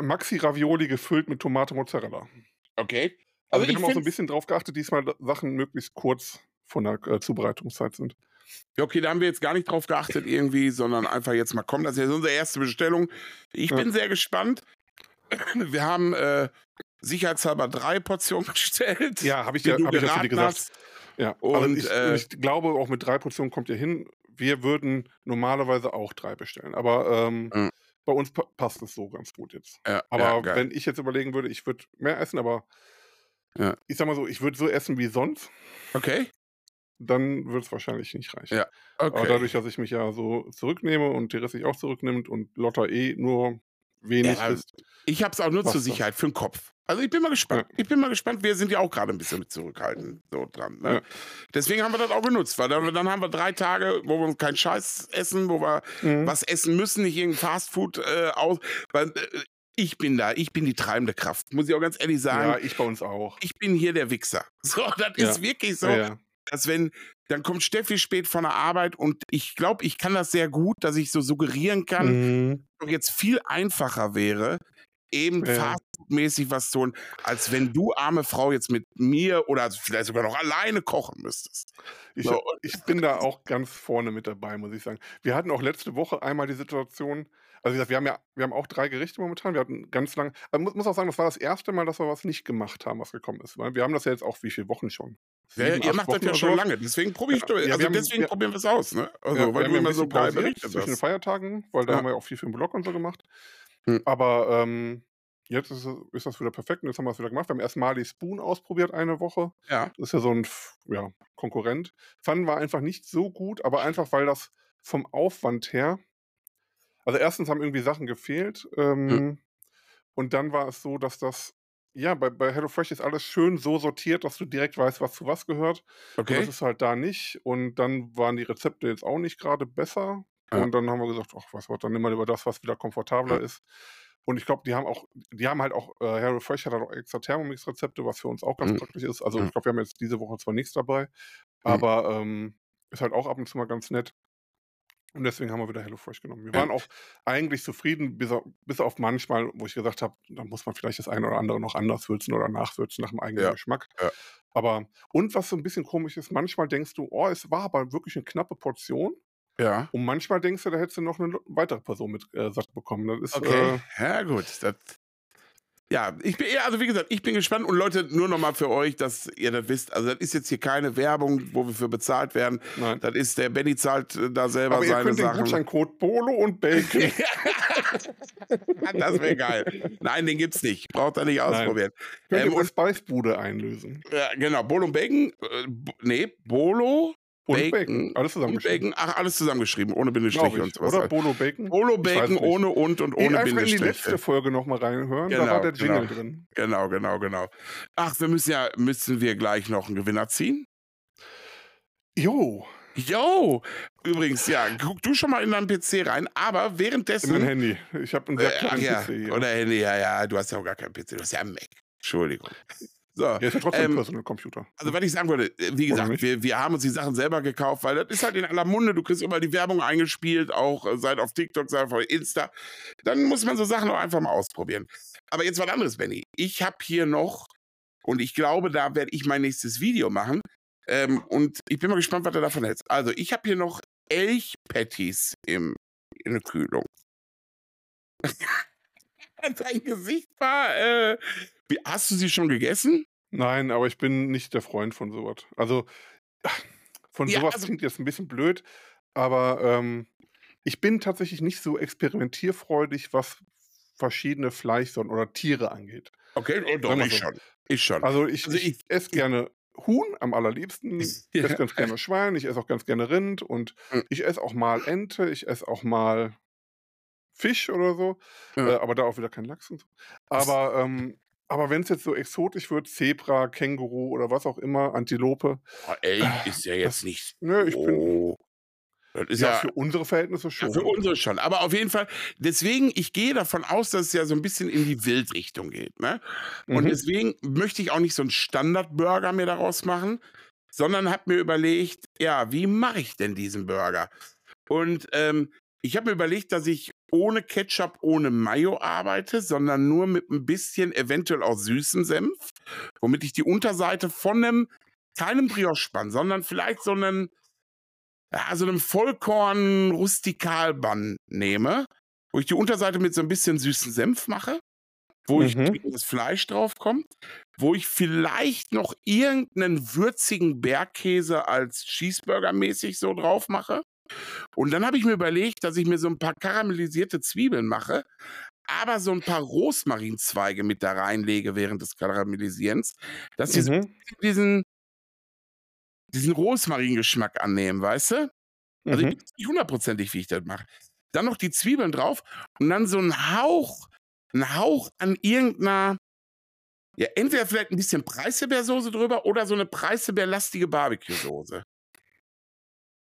S3: Maxi Ravioli gefüllt mit Tomate Mozzarella.
S2: Okay.
S3: Also, also wir haben auch so ein bisschen drauf geachtet, diesmal Sachen möglichst kurz von der äh, Zubereitungszeit sind.
S2: Ja, okay, da haben wir jetzt gar nicht drauf geachtet irgendwie, sondern einfach jetzt mal kommen. Das ist ja unsere erste Bestellung. Ich ja. bin sehr gespannt. Wir haben äh, sicherheitshalber drei Portionen bestellt.
S3: Ja, habe ich, ja, hab ich ja dir gesagt. Hast. Ja, und, also ich, äh, ich, glaube, auch mit drei Portionen kommt ihr hin. Wir würden normalerweise auch drei bestellen. Aber ähm, mhm. bei uns pa passt es so ganz gut jetzt. Ja, aber ja, wenn ich jetzt überlegen würde, ich würde mehr essen, aber ja. ich sag mal so, ich würde so essen wie sonst.
S2: Okay.
S3: Dann wird es wahrscheinlich nicht reichen.
S2: Ja, okay.
S3: Aber dadurch, dass ich mich ja so zurücknehme und Therese sich auch zurücknimmt und Lotta eh nur wenig ja, isst.
S2: Ich habe es auch nur zur Sicherheit das? für den Kopf. Also ich bin mal gespannt. Ja. Ich bin mal gespannt. Wir sind ja auch gerade ein bisschen mit zurückhaltend so dran. Ne? Ja. Deswegen haben wir das auch genutzt, weil dann, dann, haben wir drei Tage, wo wir keinen Scheiß essen, wo wir mhm. was essen müssen, nicht irgendein Fastfood äh, aus. Weil, äh, ich bin da, ich bin die treibende Kraft, muss ich auch ganz ehrlich sagen.
S3: Ja, ich bei uns auch.
S2: Ich bin hier der Wichser. So, das ja. ist wirklich so, ja, dass wenn, dann kommt Steffi spät von der Arbeit und ich glaube, ich kann das sehr gut, dass ich so suggerieren kann, mhm. jetzt viel einfacher wäre, eben ja. Fastfoodmäßig was tun, als wenn du, arme Frau, jetzt mit mir oder vielleicht sogar noch alleine kochen müsstest.
S3: Ich, so. ich bin da auch ganz vorne mit dabei, muss ich sagen. Wir hatten auch letzte Woche einmal die Situation, also wie gesagt, wir haben ja, wir haben auch drei Gerichte momentan. Wir hatten ganz lang, also muss, muss auch sagen, das war das erste Mal, dass wir was nicht gemacht haben, was gekommen ist. wir haben das ja jetzt auch wie viele Wochen schon?
S2: Ja, ihr macht Wochen das ja schon lange, deswegen probiere ich ja, also haben, deswegen ja, probieren wir es aus, ne? Also,
S3: ja, weil du immer so drei Berichte zwischen den Feiertagen, weil da haben wir auch viel für den Blog und so gemacht. Hm. Aber ähm, jetzt ist, ist, das wieder perfekt und jetzt haben wir es wieder gemacht. Wir haben erst Mali Spoon ausprobiert eine Woche.
S2: Ja.
S3: Das ist ja so ein ja, Konkurrent. Fanden wir einfach nicht so gut, aber einfach, weil das vom Aufwand her also erstens haben irgendwie Sachen gefehlt. Ähm, hm. Und dann war es so, dass das, ja, bei, bei HelloFresh ist alles schön so sortiert, dass du direkt weißt, was zu was gehört. Okay. Und das ist halt da nicht. Und dann waren die Rezepte jetzt auch nicht gerade besser. Ja. Und dann haben wir gesagt, ach, was wird, dann nehmen wir lieber das, was wieder komfortabler ja. ist. Und ich glaube, die haben auch, die haben halt auch, äh, HelloFresh hat halt auch extra Thermomix-Rezepte, was für uns auch ganz mhm. praktisch ist. Also ich glaube, wir haben jetzt diese Woche zwar nichts dabei, mhm. aber ähm, ist halt auch ab und zu mal ganz nett. Und deswegen haben wir wieder HelloFresh genommen. Wir ja. waren auch eigentlich zufrieden, bis auf, bis auf, manchmal, wo ich gesagt habe, da muss man vielleicht das eine oder andere noch anders würzen oder nachwürzen nach dem eigenen ja. Geschmack. Ja. Aber, und was so ein bisschen komisch ist, manchmal denkst du, oh, es war aber wirklich eine knappe Portion.
S2: Ja.
S3: Und manchmal denkst du, da hättest du noch eine weitere Person mit äh, satt bekommen. Das ist,
S2: okay. Äh, ja, gut. Das, ja, ich bin, also wie gesagt, ich bin gespannt und Leute, nur nochmal für euch, dass ihr das wisst. Also, das ist jetzt hier keine Werbung, wo wir für bezahlt werden. Nein. Das ist, der Benny zahlt äh, da selber Aber seine ihr könnt Sachen. den
S3: Gutscheincode Bolo und Bacon.
S2: das wäre geil. Nein, den gibt's nicht. Braucht er nicht ausprobieren.
S3: Könnt ähm, ihr und Spicebude einlösen.
S2: Ja, genau. Bolo und Bacon. Äh, nee, Bolo,
S3: Bacon. Bacon. Alles zusammengeschrieben.
S2: Bacon. Ach, alles zusammengeschrieben, ohne Bindestriche und sowas.
S3: Oder Bolo Bacon?
S2: Bolo Bacon ohne und und ohne
S3: Bindestriche.
S2: in
S3: die letzte Folge nochmal reinhören, genau, da war der Jingle genau. drin.
S2: Genau, genau, genau. Ach, wir müssen ja, müssen wir gleich noch einen Gewinner ziehen?
S3: Jo.
S2: Jo! Übrigens, ja, guck du schon mal in deinen PC rein, aber währenddessen.
S3: In mein Handy. Ich habe einen sehr kleinen
S2: äh, ja,
S3: PC. Hier.
S2: Oder Handy, ja, ja, du hast ja auch gar keinen PC, du hast ja einen Mac. Entschuldigung.
S3: So, ja, ist ja trotzdem ähm, ein Personal Computer.
S2: Also, was ich sagen wollte, äh, wie gesagt, wir, wir haben uns die Sachen selber gekauft, weil das ist halt in aller Munde. Du kriegst immer die Werbung eingespielt, auch äh, seit auf TikTok, seit auf Insta. Dann muss man so Sachen auch einfach mal ausprobieren. Aber jetzt was anderes, Benny. Ich habe hier noch, und ich glaube, da werde ich mein nächstes Video machen. Ähm, und ich bin mal gespannt, was du davon hältst. Also, ich habe hier noch Elch-Patties in der Kühlung. Dein Gesicht war. Äh, wie, hast du sie schon gegessen?
S3: Nein, aber ich bin nicht der Freund von sowas. Also, von ja, sowas also, klingt jetzt ein bisschen blöd, aber ähm, ich bin tatsächlich nicht so experimentierfreudig, was verschiedene Fleischsorten oder Tiere angeht.
S2: Okay, oh, doch, ich so. schon. Ich schon.
S3: Also ich, also ich, ich esse gerne Huhn am allerliebsten. Ich ja. esse ganz gerne Schwein, ich esse auch ganz gerne Rind und mhm. ich esse auch mal Ente, ich esse auch mal Fisch oder so. Ja. Äh, aber da auch wieder kein Lachs und so. Aber ähm, aber wenn es jetzt so exotisch wird, Zebra, Känguru oder was auch immer, Antilope.
S2: Oh, äh, ist ja jetzt das, nicht.
S3: Nö, ich bin. Das ist ja, ja, für unsere Verhältnisse schon.
S2: Ja, für unsere schon. Aber auf jeden Fall, deswegen, ich gehe davon aus, dass es ja so ein bisschen in die Wildrichtung geht. Ne? Und mhm. deswegen möchte ich auch nicht so einen Standardburger mir daraus machen, sondern habe mir überlegt, ja, wie mache ich denn diesen Burger? Und ähm, ich habe mir überlegt, dass ich ohne Ketchup, ohne Mayo arbeite, sondern nur mit ein bisschen eventuell auch süßem Senf, womit ich die Unterseite von einem, keinem Brioche-Bann, sondern vielleicht so einen, ja, so einem Vollkorn-Rustikalbann nehme, wo ich die Unterseite mit so ein bisschen süßen Senf mache, wo mhm. ich das Fleisch drauf kommt, wo ich vielleicht noch irgendeinen würzigen Bergkäse als Cheeseburger mäßig so drauf mache und dann habe ich mir überlegt, dass ich mir so ein paar karamellisierte Zwiebeln mache, aber so ein paar Rosmarinzweige mit da reinlege während des Karamellisierens, dass sie mhm. so diesen, diesen Rosmaringeschmack annehmen, weißt du? Also mhm. ich bin nicht hundertprozentig, wie ich das mache. dann noch die Zwiebeln drauf und dann so ein Hauch, ein Hauch an irgendeiner, ja, entweder vielleicht ein bisschen Preiselbeersoße drüber oder so eine Preiselbeerlastige Barbecue-Soße.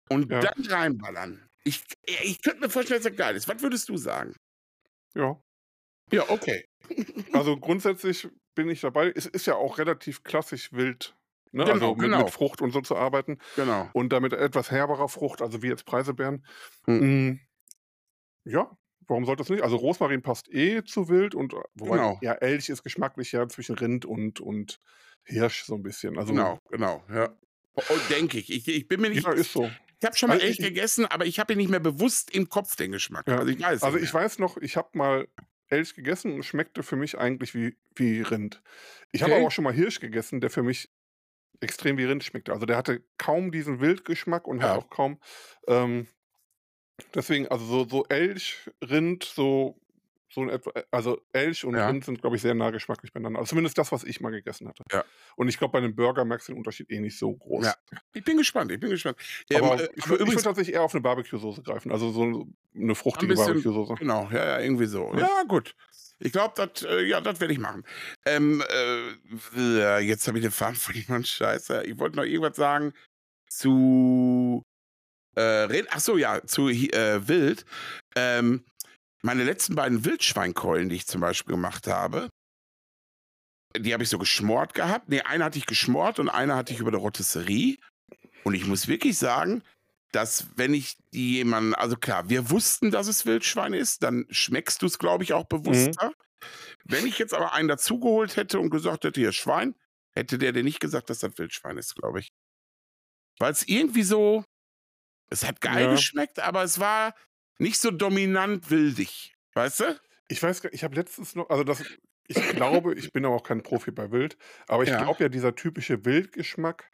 S2: Und ja. dann reinballern. Ich, ich könnte mir vorstellen, dass das geil ist. Was würdest du sagen?
S3: Ja.
S2: Ja, okay.
S3: Also grundsätzlich bin ich dabei. Es ist ja auch relativ klassisch wild, ne? Genau, also mit, genau. mit Frucht und so zu arbeiten.
S2: Genau.
S3: Und damit etwas herberer Frucht, also wie jetzt Preiselbeeren. Hm. Ja, warum sollte das nicht? Also Rosmarin passt eh zu wild und wobei, genau. ja, Elch ist geschmacklich ja zwischen Rind und, und Hirsch so ein bisschen. Also,
S2: genau, genau, ja. Oh, denke ich. ich. Ich bin mir nicht.
S3: Ja, ist so.
S2: Ich habe schon mal also Elch gegessen, aber ich habe ihn nicht mehr bewusst im Kopf den Geschmack.
S3: Ja. Also ich weiß. Also ich weiß noch, ich habe mal Elch gegessen und schmeckte für mich eigentlich wie, wie Rind. Ich okay. habe aber auch schon mal Hirsch gegessen, der für mich extrem wie Rind schmeckte. Also der hatte kaum diesen Wildgeschmack und ja. hat auch kaum. Ähm, deswegen, also so, so Elch, Rind, so so ein etwa, also Elch und ja. Rind sind, glaube ich, sehr nah geschmacklich beieinander. Also zumindest das, was ich mal gegessen hatte.
S2: Ja.
S3: Und ich glaube, bei einem Burger merkst du den Unterschied eh nicht so groß. Ja.
S2: Ich bin gespannt, ich bin gespannt.
S3: Aber ähm, ich, würde würd tatsächlich eher auf eine Barbecue-Soße greifen. Also so eine fruchtige Barbecue-Soße.
S2: Genau, ja, ja, irgendwie so. Ja, ja gut. Ich glaube, das äh, ja, das werde ich machen. Ähm, äh, jetzt habe ich den Faden verloren. Scheiße. Ich wollte noch irgendwas sagen zu äh, Ach so, ja, zu äh, Wild. Ähm, meine letzten beiden Wildschweinkeulen, die ich zum Beispiel gemacht habe, die habe ich so geschmort gehabt. Nee, eine hatte ich geschmort und eine hatte ich über der Rotisserie. Und ich muss wirklich sagen, dass wenn ich die jemanden, also klar, wir wussten, dass es Wildschwein ist, dann schmeckst du es, glaube ich, auch bewusster. Mhm. Wenn ich jetzt aber einen dazugeholt hätte und gesagt hätte, hier Schwein, hätte der dir nicht gesagt, dass das Wildschwein ist, glaube ich. Weil es irgendwie so, es hat geil ja. geschmeckt, aber es war, nicht so dominant wildig. Weißt du?
S3: Ich weiß, ich habe letztens noch, also das, ich glaube, ich bin aber auch kein Profi bei Wild, aber ich ja. glaube ja, dieser typische Wildgeschmack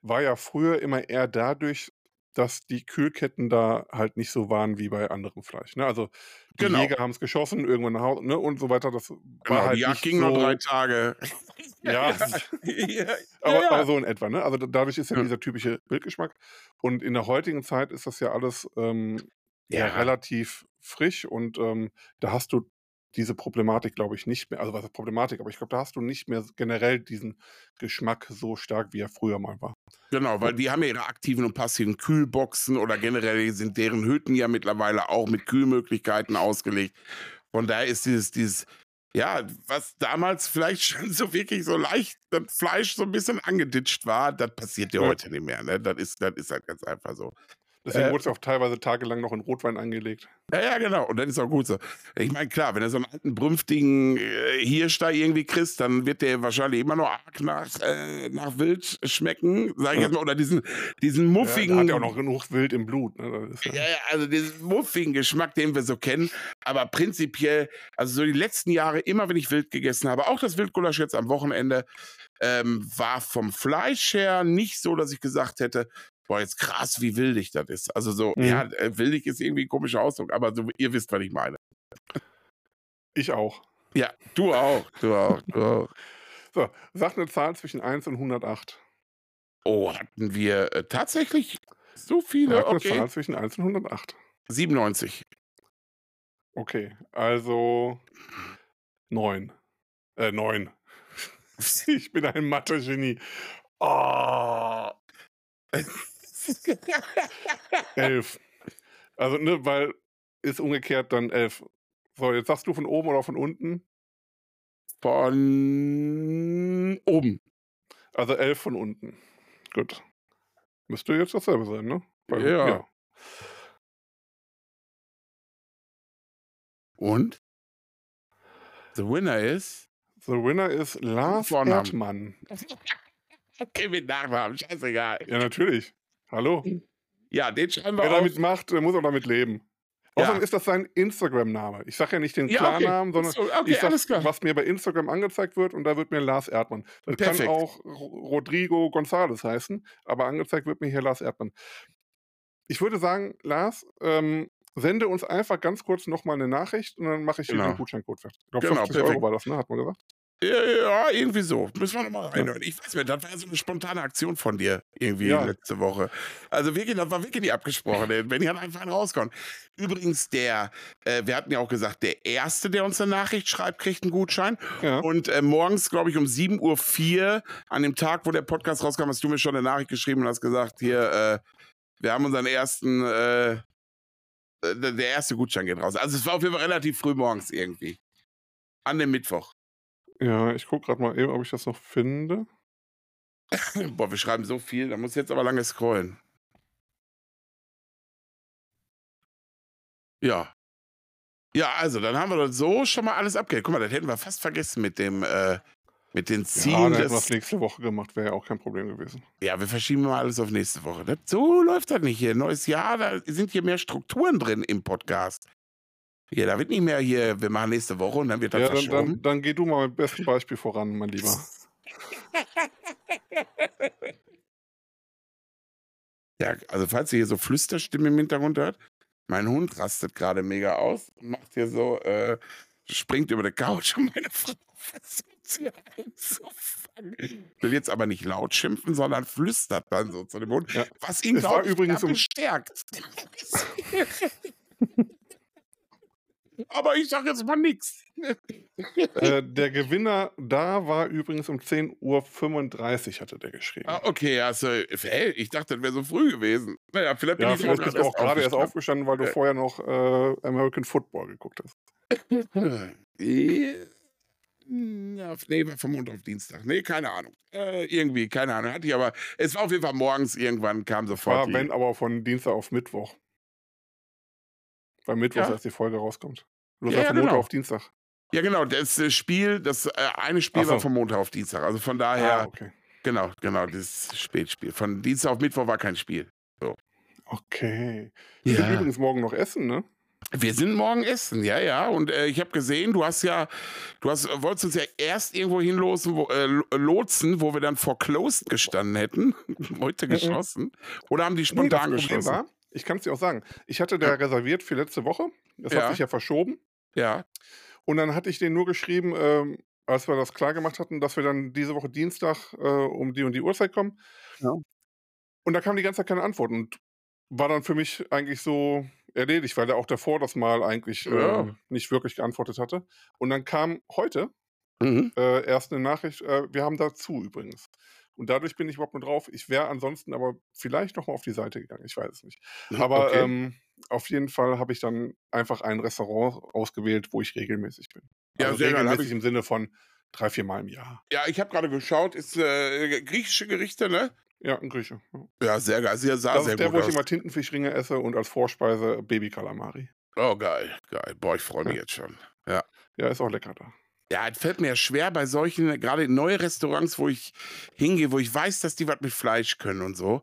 S3: war ja früher immer eher dadurch, dass die Kühlketten da halt nicht so waren wie bei anderem Fleisch. Ne? Also die genau. Jäger haben es geschossen, irgendwann nach Hause ne? und so weiter. Das genau, war halt
S2: die Jagd ging so, nur drei Tage.
S3: ja, ja. aber, ja, aber, so in etwa. Ne? Also dadurch ist ja dieser typische Wildgeschmack. Und in der heutigen Zeit ist das ja alles ähm, ja. relativ frisch und ähm, da hast du diese Problematik, glaube ich, nicht mehr. Also was ist Problematik, aber ich glaube, da hast du nicht mehr generell diesen Geschmack so stark, wie er früher mal war.
S2: Genau, weil die haben ja ihre aktiven und passiven Kühlboxen oder generell sind deren Hütten ja mittlerweile auch mit Kühlmöglichkeiten ausgelegt. Von daher ist dieses, dieses, ja, was damals vielleicht schon so wirklich so leicht das Fleisch so ein bisschen angeditscht war, das passiert ja, ja. heute nicht mehr. Ne? Das, ist, das ist halt ganz einfach so.
S3: Deswegen äh, wurde es auch teilweise tagelang noch in Rotwein angelegt.
S2: Ja, ja, genau. Und dann ist auch gut so. Ich meine, klar, wenn du so einen alten, brünftigen äh, Hirsch da irgendwie kriegst, dann wird der wahrscheinlich immer noch arg nach, äh, nach Wild schmecken, sag ich jetzt mal. Oder diesen, diesen muffigen. Ja,
S3: hat ja auch noch genug Wild im Blut. Ne?
S2: Ja, ja, also diesen muffigen Geschmack, den wir so kennen. Aber prinzipiell, also so die letzten Jahre, immer wenn ich Wild gegessen habe, auch das Wildgulasch jetzt am Wochenende, ähm, war vom Fleisch her nicht so, dass ich gesagt hätte, boah, jetzt krass, wie wildig das ist. Also so, mhm. ja, äh, wildig ist irgendwie ein komischer Ausdruck, aber so, ihr wisst, was ich meine.
S3: Ich auch.
S2: Ja, du auch, du auch, du auch.
S3: So, sag eine Zahl zwischen 1 und 108.
S2: Oh, hatten wir äh, tatsächlich so viele? Sag
S3: eine okay. Zahl zwischen 1 und 108.
S2: 97.
S3: Okay, also 9. Äh, 9. ich bin ein Mathe-Genie. Oh. elf. Also, ne, weil ist umgekehrt dann elf. So, jetzt sagst du von oben oder von unten?
S2: Von oben.
S3: Also elf von unten. Gut. Müsste jetzt dasselbe sein, ne?
S2: Weil, ja. ja. Und? The winner is?
S3: The winner is Lars Erdmann.
S2: okay, mit Nachnamen, scheißegal.
S3: Ja, natürlich. Hallo?
S2: Ja, den schreiben wir
S3: Wer auf. damit macht, der muss auch damit leben. Außerdem ja. ist das sein Instagram-Name. Ich sage ja nicht den ja, Klarnamen, okay. sondern okay, ich sag, was mir bei Instagram angezeigt wird und da wird mir Lars Erdmann. Das Perfekt. kann auch Rodrigo González heißen, aber angezeigt wird mir hier Lars Erdmann. Ich würde sagen, Lars, ähm, sende uns einfach ganz kurz nochmal eine Nachricht und dann mache ich genau. den Gutscheincode fertig. Ich glaube, genau, 50 perfekt. Euro war das, ne? Hat man gesagt.
S2: Ja, irgendwie so. Müssen wir nochmal reinhören. Ich weiß nicht, das war so eine spontane Aktion von dir irgendwie ja. letzte Woche. Also wirklich, das war wirklich nicht abgesprochen. Wenn ich einfach einen rauskommt. Übrigens, der, äh, wir hatten ja auch gesagt, der Erste, der uns eine Nachricht schreibt, kriegt einen Gutschein. Ja. Und äh, morgens, glaube ich, um 7.04 Uhr, an dem Tag, wo der Podcast rauskam, hast du mir schon eine Nachricht geschrieben und hast gesagt, hier, äh, wir haben unseren ersten, äh, äh, der erste Gutschein geht raus. Also es war auf jeden Fall relativ früh morgens irgendwie. An dem Mittwoch.
S3: Ja, ich gucke gerade mal eben, ob ich das noch finde.
S2: Boah, wir schreiben so viel, da muss ich jetzt aber lange scrollen. Ja. Ja, also, dann haben wir das so schon mal alles abgehakt. Guck mal, das hätten wir fast vergessen mit dem, äh, mit den Zielen. Ja,
S3: hätten wir es nächste Woche gemacht, wäre ja auch kein Problem gewesen.
S2: Ja, wir verschieben mal alles auf nächste Woche. Das, so läuft das nicht hier. Neues Jahr, da sind hier mehr Strukturen drin im Podcast. Ja, da wird nicht mehr hier, wir machen nächste Woche und dann wird das ja,
S3: dann, dann, dann geh du mal mit bestem Beispiel voran, mein Lieber.
S2: ja, also falls ihr hier so Flüsterstimmen im Hintergrund hört, mein Hund rastet gerade mega aus und macht hier so, äh, springt über die Couch und meine Frau versucht sie einzufangen. Will jetzt aber nicht laut schimpfen, sondern flüstert dann so zu dem Hund, ja. was ihn, glaube ich, übrigens bestärkt. aber ich sage jetzt mal nichts.
S3: Äh, der Gewinner da war übrigens um 10.35 Uhr, hatte der geschrieben.
S2: Ah, okay, also, hey, ich dachte, das wäre so früh gewesen. Naja, vielleicht bin
S3: ja,
S2: ich
S3: vielleicht bist du auch gerade erst aufgestanden, weil du äh. vorher noch äh, American Football geguckt hast.
S2: Ja, nee, war vom Montag auf Dienstag. Nee, keine Ahnung. Äh, irgendwie, keine Ahnung. Hatte ich aber. Es war auf jeden Fall morgens irgendwann, kam sofort.
S3: Ja, wenn aber von Dienstag auf Mittwoch. Weil Mittwoch ja. erst die Folge rauskommt. Du ja, ja, von Montag genau. auf Dienstag.
S2: Ja, genau. Das äh, Spiel, das äh, eine Spiel so. war von Montag auf Dienstag. Also von daher. Ah, okay. Genau, genau, das Spätspiel. Von Dienstag auf Mittwoch war kein Spiel. So.
S3: Okay. Wir ja. sind übrigens morgen noch essen, ne?
S2: Wir sind morgen essen, ja, ja. Und äh, ich habe gesehen, du hast ja, du hast, wolltest uns ja erst irgendwo hinlosen, wo, äh, lotsen, wo wir dann vor closed gestanden hätten. Heute mhm. geschlossen. Oder haben die spontan nee, geschlossen? War,
S3: ich kann es dir auch sagen. Ich hatte da ja. reserviert für letzte Woche. Das ja. hat sich ja verschoben.
S2: Ja.
S3: Und dann hatte ich den nur geschrieben, ähm, als wir das klar gemacht hatten, dass wir dann diese Woche Dienstag äh, um die und die Uhrzeit kommen. Ja. Und da kam die ganze Zeit keine Antwort und war dann für mich eigentlich so erledigt, weil er auch davor das Mal eigentlich ja. äh, nicht wirklich geantwortet hatte. Und dann kam heute mhm. äh, erst eine Nachricht, äh, wir haben dazu übrigens. Und dadurch bin ich überhaupt nur drauf. Ich wäre ansonsten aber vielleicht nochmal auf die Seite gegangen. Ich weiß es nicht. Aber okay. ähm, auf jeden Fall habe ich dann einfach ein Restaurant ausgewählt, wo ich regelmäßig bin. Ja, also sehr regelmäßig geil. im Sinne von drei, vier Mal im Jahr.
S2: Ja, ich habe gerade geschaut, ist äh, griechische Gerichte, ne?
S3: Ja, ein Grieche.
S2: Ja, sehr geil. Sie sah
S3: das
S2: sehr
S3: ist der, wo ich immer Tintenfischringe esse und als Vorspeise Baby-Kalamari.
S2: Oh, geil, geil. Boah, ich freue mich ja. jetzt schon. Ja.
S3: Ja, ist auch lecker da.
S2: Ja, es fällt mir schwer bei solchen, gerade in neue Restaurants, wo ich hingehe, wo ich weiß, dass die was mit Fleisch können und so,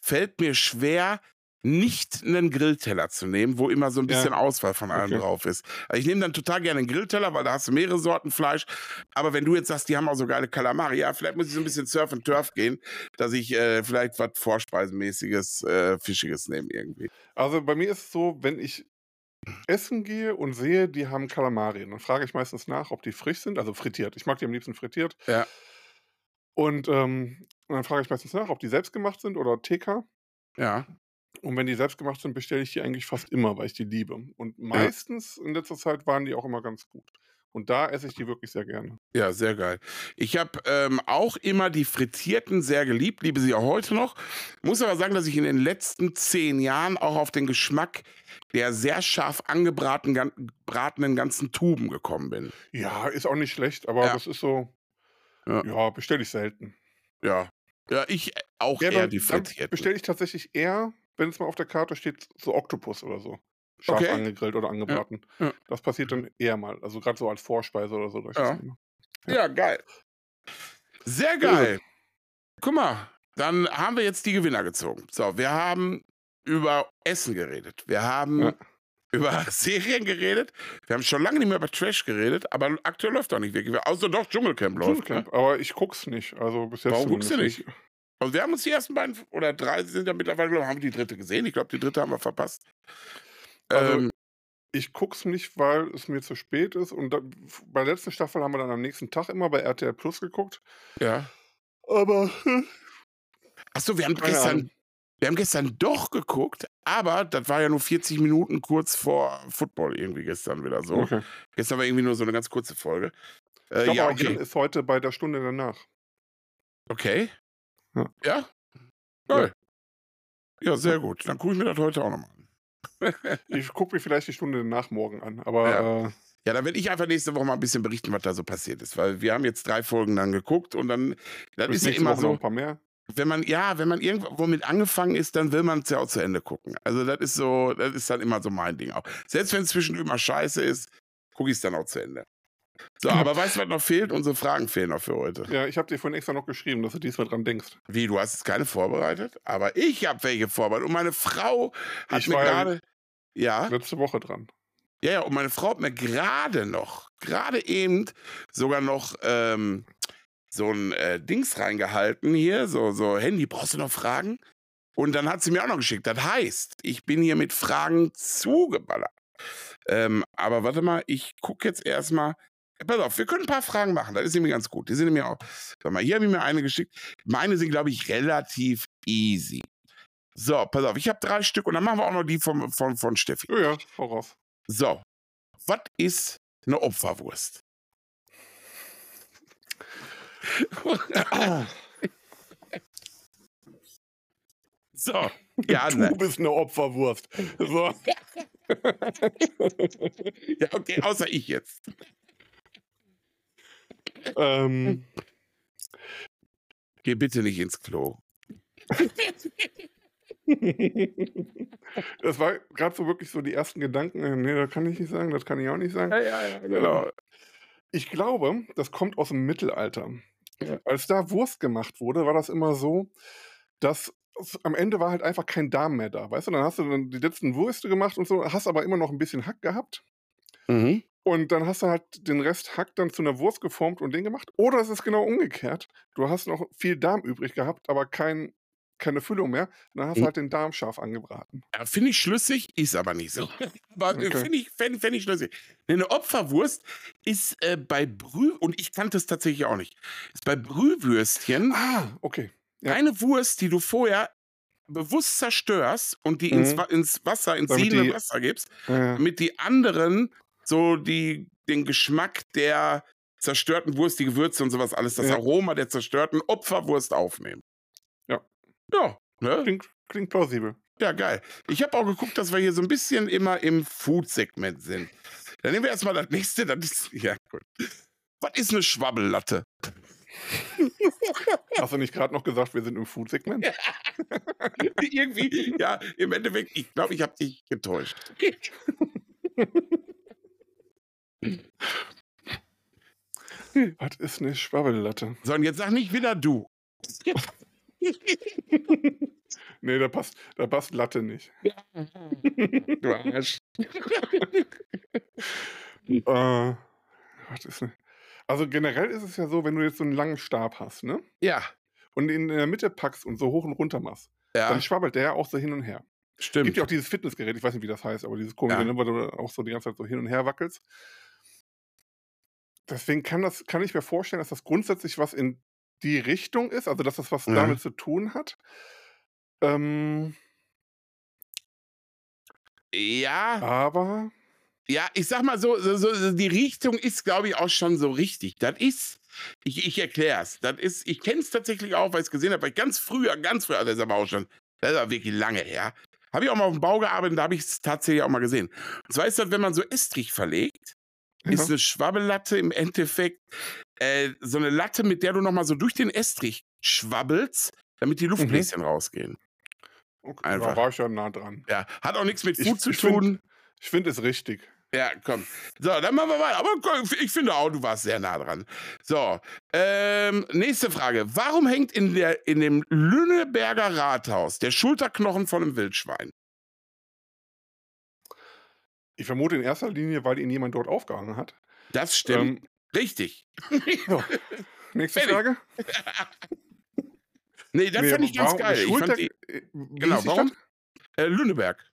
S2: fällt mir schwer, nicht einen Grillteller zu nehmen, wo immer so ein bisschen ja. Auswahl von allem okay. drauf ist. Also ich nehme dann total gerne einen Grillteller, weil da hast du mehrere Sorten Fleisch. Aber wenn du jetzt sagst, die haben auch so geile Kalamari, ja, vielleicht muss ich so ein bisschen Surf and Turf gehen, dass ich äh, vielleicht was Vorspeisenmäßiges, äh, Fischiges nehme irgendwie.
S3: Also bei mir ist es so, wenn ich essen gehe und sehe, die haben Kalamari, dann frage ich meistens nach, ob die frisch sind, also frittiert. Ich mag die am liebsten frittiert.
S2: Ja.
S3: Und, ähm, und dann frage ich meistens nach, ob die selbst gemacht sind oder TK.
S2: Ja.
S3: Und wenn die selbst gemacht sind, bestelle ich die eigentlich fast immer, weil ich die liebe. Und meistens in letzter Zeit waren die auch immer ganz gut. Und da esse ich die wirklich sehr gerne.
S2: Ja, sehr geil. Ich habe ähm, auch immer die frittierten sehr geliebt, liebe sie auch heute noch. Muss aber sagen, dass ich in den letzten zehn Jahren auch auf den Geschmack der sehr scharf angebratenen ganzen Tuben gekommen bin.
S3: Ja, ist auch nicht schlecht, aber ja. das ist so, ja, ja bestelle ich selten.
S2: Ja. Ja, ich auch ja, eher die frittierten.
S3: Bestelle ich tatsächlich eher wenn es mal auf der Karte steht, so Oktopus oder so. Scharf okay. angegrillt oder angebraten. Ja, ja. Das passiert dann eher mal. Also gerade so als Vorspeise oder so.
S2: Ja. ja. geil. Sehr geil. Guck mal, dann haben wir jetzt die Gewinner gezogen. So, wir haben über Essen geredet. Wir haben über Serien geredet. Wir haben schon lange nicht mehr über Trash geredet, aber aktuell läuft doch nicht wirklich. Außer doch Dschungelcamp läuft. Dschungelcamp,
S3: ne? aber ich guck's nicht. Also bis jetzt
S2: Warum guckst du nicht? Also wir haben uns die ersten beiden oder drei sind ja mittlerweile, glaube haben die dritte gesehen. Ich glaube, die dritte haben wir verpasst.
S3: Also, ähm, Ich gucke es nicht, weil es mir zu spät ist. Und da, bei der letzten Staffel haben wir dann am nächsten Tag immer bei RTL Plus geguckt.
S2: Ja.
S3: Aber.
S2: Achso, wir haben gestern, wir haben gestern doch geguckt, aber das war ja nur 40 Minuten kurz vor Football irgendwie gestern wieder so. Okay. Gestern war irgendwie nur so eine ganz kurze Folge.
S3: Äh, ja, okay. ist heute bei der Stunde danach.
S2: Okay. Ja. Ja? Geil. Ja, ja sehr gut. Dann gucke ich mir das heute auch nochmal an.
S3: Ich gucke mir vielleicht die Stunde danach morgen an, aber.
S2: Ja. Äh, ja, dann werde ich einfach nächste Woche mal ein bisschen berichten, was da so passiert ist, weil wir haben jetzt drei Folgen dann geguckt und dann,
S3: das ist ja immer Woche so. ein paar mehr?
S2: Wenn man, ja, wenn man irgendwo mit angefangen ist, dann will man es ja auch zu Ende gucken. Also das ist so, das ist dann immer so mein Ding auch. Selbst wenn es zwischendurch mal scheiße ist, gucke ich es dann auch zu Ende. So, aber weißt du, was noch fehlt? Unsere Fragen fehlen noch für heute.
S3: Ja, ich habe dir vorhin extra noch geschrieben, dass du diesmal dran denkst.
S2: Wie, du hast jetzt keine vorbereitet? Aber ich habe welche vorbereitet. Und meine Frau hat ich mir gerade. Ja.
S3: Letzte Woche dran.
S2: Ja, ja, und meine Frau hat mir gerade noch, gerade eben sogar noch ähm, so ein äh, Dings reingehalten hier, so, so Handy, brauchst du noch Fragen? Und dann hat sie mir auch noch geschickt. Das heißt, ich bin hier mit Fragen zugeballert. Ähm, aber warte mal, ich gucke jetzt erstmal, Pass auf, wir können ein paar Fragen machen. Das ist nämlich ganz gut. Die sind nämlich auch. Sag mal, hier habe ich mir eine geschickt. Meine sind, glaube ich, relativ easy. So, pass auf, ich habe drei Stück und dann machen wir auch noch die von, von, von Steffi.
S3: Ja, ja, raus.
S2: So, was ist eine Opferwurst? so,
S3: ja, du ne. bist eine Opferwurst. So.
S2: ja, okay, außer ich jetzt.
S3: Ähm,
S2: Geh bitte nicht ins Klo.
S3: das war gerade so wirklich so die ersten Gedanken. Äh, nee, das kann ich nicht sagen, das kann ich auch nicht sagen.
S2: Ja, ja, ja, genau.
S3: Ich glaube, das kommt aus dem Mittelalter. Ja. Als da Wurst gemacht wurde, war das immer so, dass am Ende war halt einfach kein Darm mehr da, weißt du? Dann hast du dann die letzten Würste gemacht und so, hast aber immer noch ein bisschen Hack gehabt.
S2: Mhm.
S3: Und dann hast du halt den Rest Hack dann zu einer Wurst geformt und den gemacht. Oder es ist genau umgekehrt. Du hast noch viel Darm übrig gehabt, aber kein, keine Füllung mehr. Dann hast du hm. halt den Darm scharf angebraten.
S2: Ja, finde ich schlüssig, ist aber nicht so. aber okay. finde ich, fänd, fänd ich schlüssig. Eine Opferwurst ist äh, bei Brüh, und ich kannte es tatsächlich auch nicht, ist bei Brühwürstchen.
S3: Ah, okay.
S2: Ja. Eine Wurst, die du vorher bewusst zerstörst und die mhm. ins, ins, Wasser, ins siedende Wasser gibst, ja. damit die anderen so die, den Geschmack der zerstörten Wurst, die Gewürze und sowas alles, das ja. Aroma der zerstörten Opferwurst aufnehmen.
S3: Ja.
S2: Ja.
S3: Ne? Klingt, klingt plausibel.
S2: Ja, geil. Ich habe auch geguckt, dass wir hier so ein bisschen immer im Food-Segment sind. Dann nehmen wir erstmal das nächste. Das ist, ja, gut. Was ist eine Schwabbellatte?
S3: Hast du nicht gerade noch gesagt, wir sind im Food-Segment?
S2: Irgendwie, ja, im Endeffekt, ich glaube, ich habe dich getäuscht.
S3: Was ist eine Schwabbellatte?
S2: So, und jetzt sag nicht wieder du.
S3: nee, da passt, da passt Latte nicht. du Arsch. äh, was ist eine... Also generell ist es ja so, wenn du jetzt so einen langen Stab hast, ne?
S2: Ja.
S3: Und ihn in der Mitte packst und so hoch und runter machst, ja. dann schwabbelt der ja auch so hin und her.
S2: Stimmt. Es
S3: gibt ja auch dieses Fitnessgerät, ich weiß nicht, wie das heißt, aber dieses komische, ja. Ne, wo du auch so die ganze Zeit so hin und her wackelst. Deswegen kann, das, kann ich mir vorstellen, dass das grundsätzlich was in die Richtung ist, also dass das was ja. damit zu tun hat. Ähm,
S2: ja.
S3: Aber.
S2: Ja, ich sag mal so, so, so die Richtung ist, glaube ich, auch schon so richtig. Das ist, ich, ich erkläre es. Das ist, ich kenne es tatsächlich auch, weil ich es gesehen habe, weil ich ganz früher, ganz früher, das ist aber auch schon, das ist aber wirklich lange her. Habe ich auch mal auf dem Bau gearbeitet, da habe ich es tatsächlich auch mal gesehen. Und zwar ist das, wenn man so Estrich verlegt. Ist eine Schwabbellatte im Endeffekt äh, so eine Latte, mit der du nochmal so durch den Estrich schwabbelst, damit die Luftbläschen mhm. rausgehen.
S3: Okay, Einfach. Da war ich ja nah dran.
S2: Ja, hat auch nichts mit Food ich, zu tun.
S3: Find, ich finde es richtig.
S2: Ja, komm. So, dann machen wir weiter. Aber ich finde auch, du warst sehr nah dran. So, ähm, nächste Frage. Warum hängt in, der, in dem Lüneberger Rathaus der Schulterknochen von einem Wildschwein?
S3: Ich vermute in erster Linie, weil ihn jemand dort aufgehangen hat.
S2: Das stimmt. Ähm, Richtig.
S3: So. Nächste Frage.
S2: nee, das nee, fand ich ganz geil. Ich die, äh, genau, warum? Äh, Lüneberg.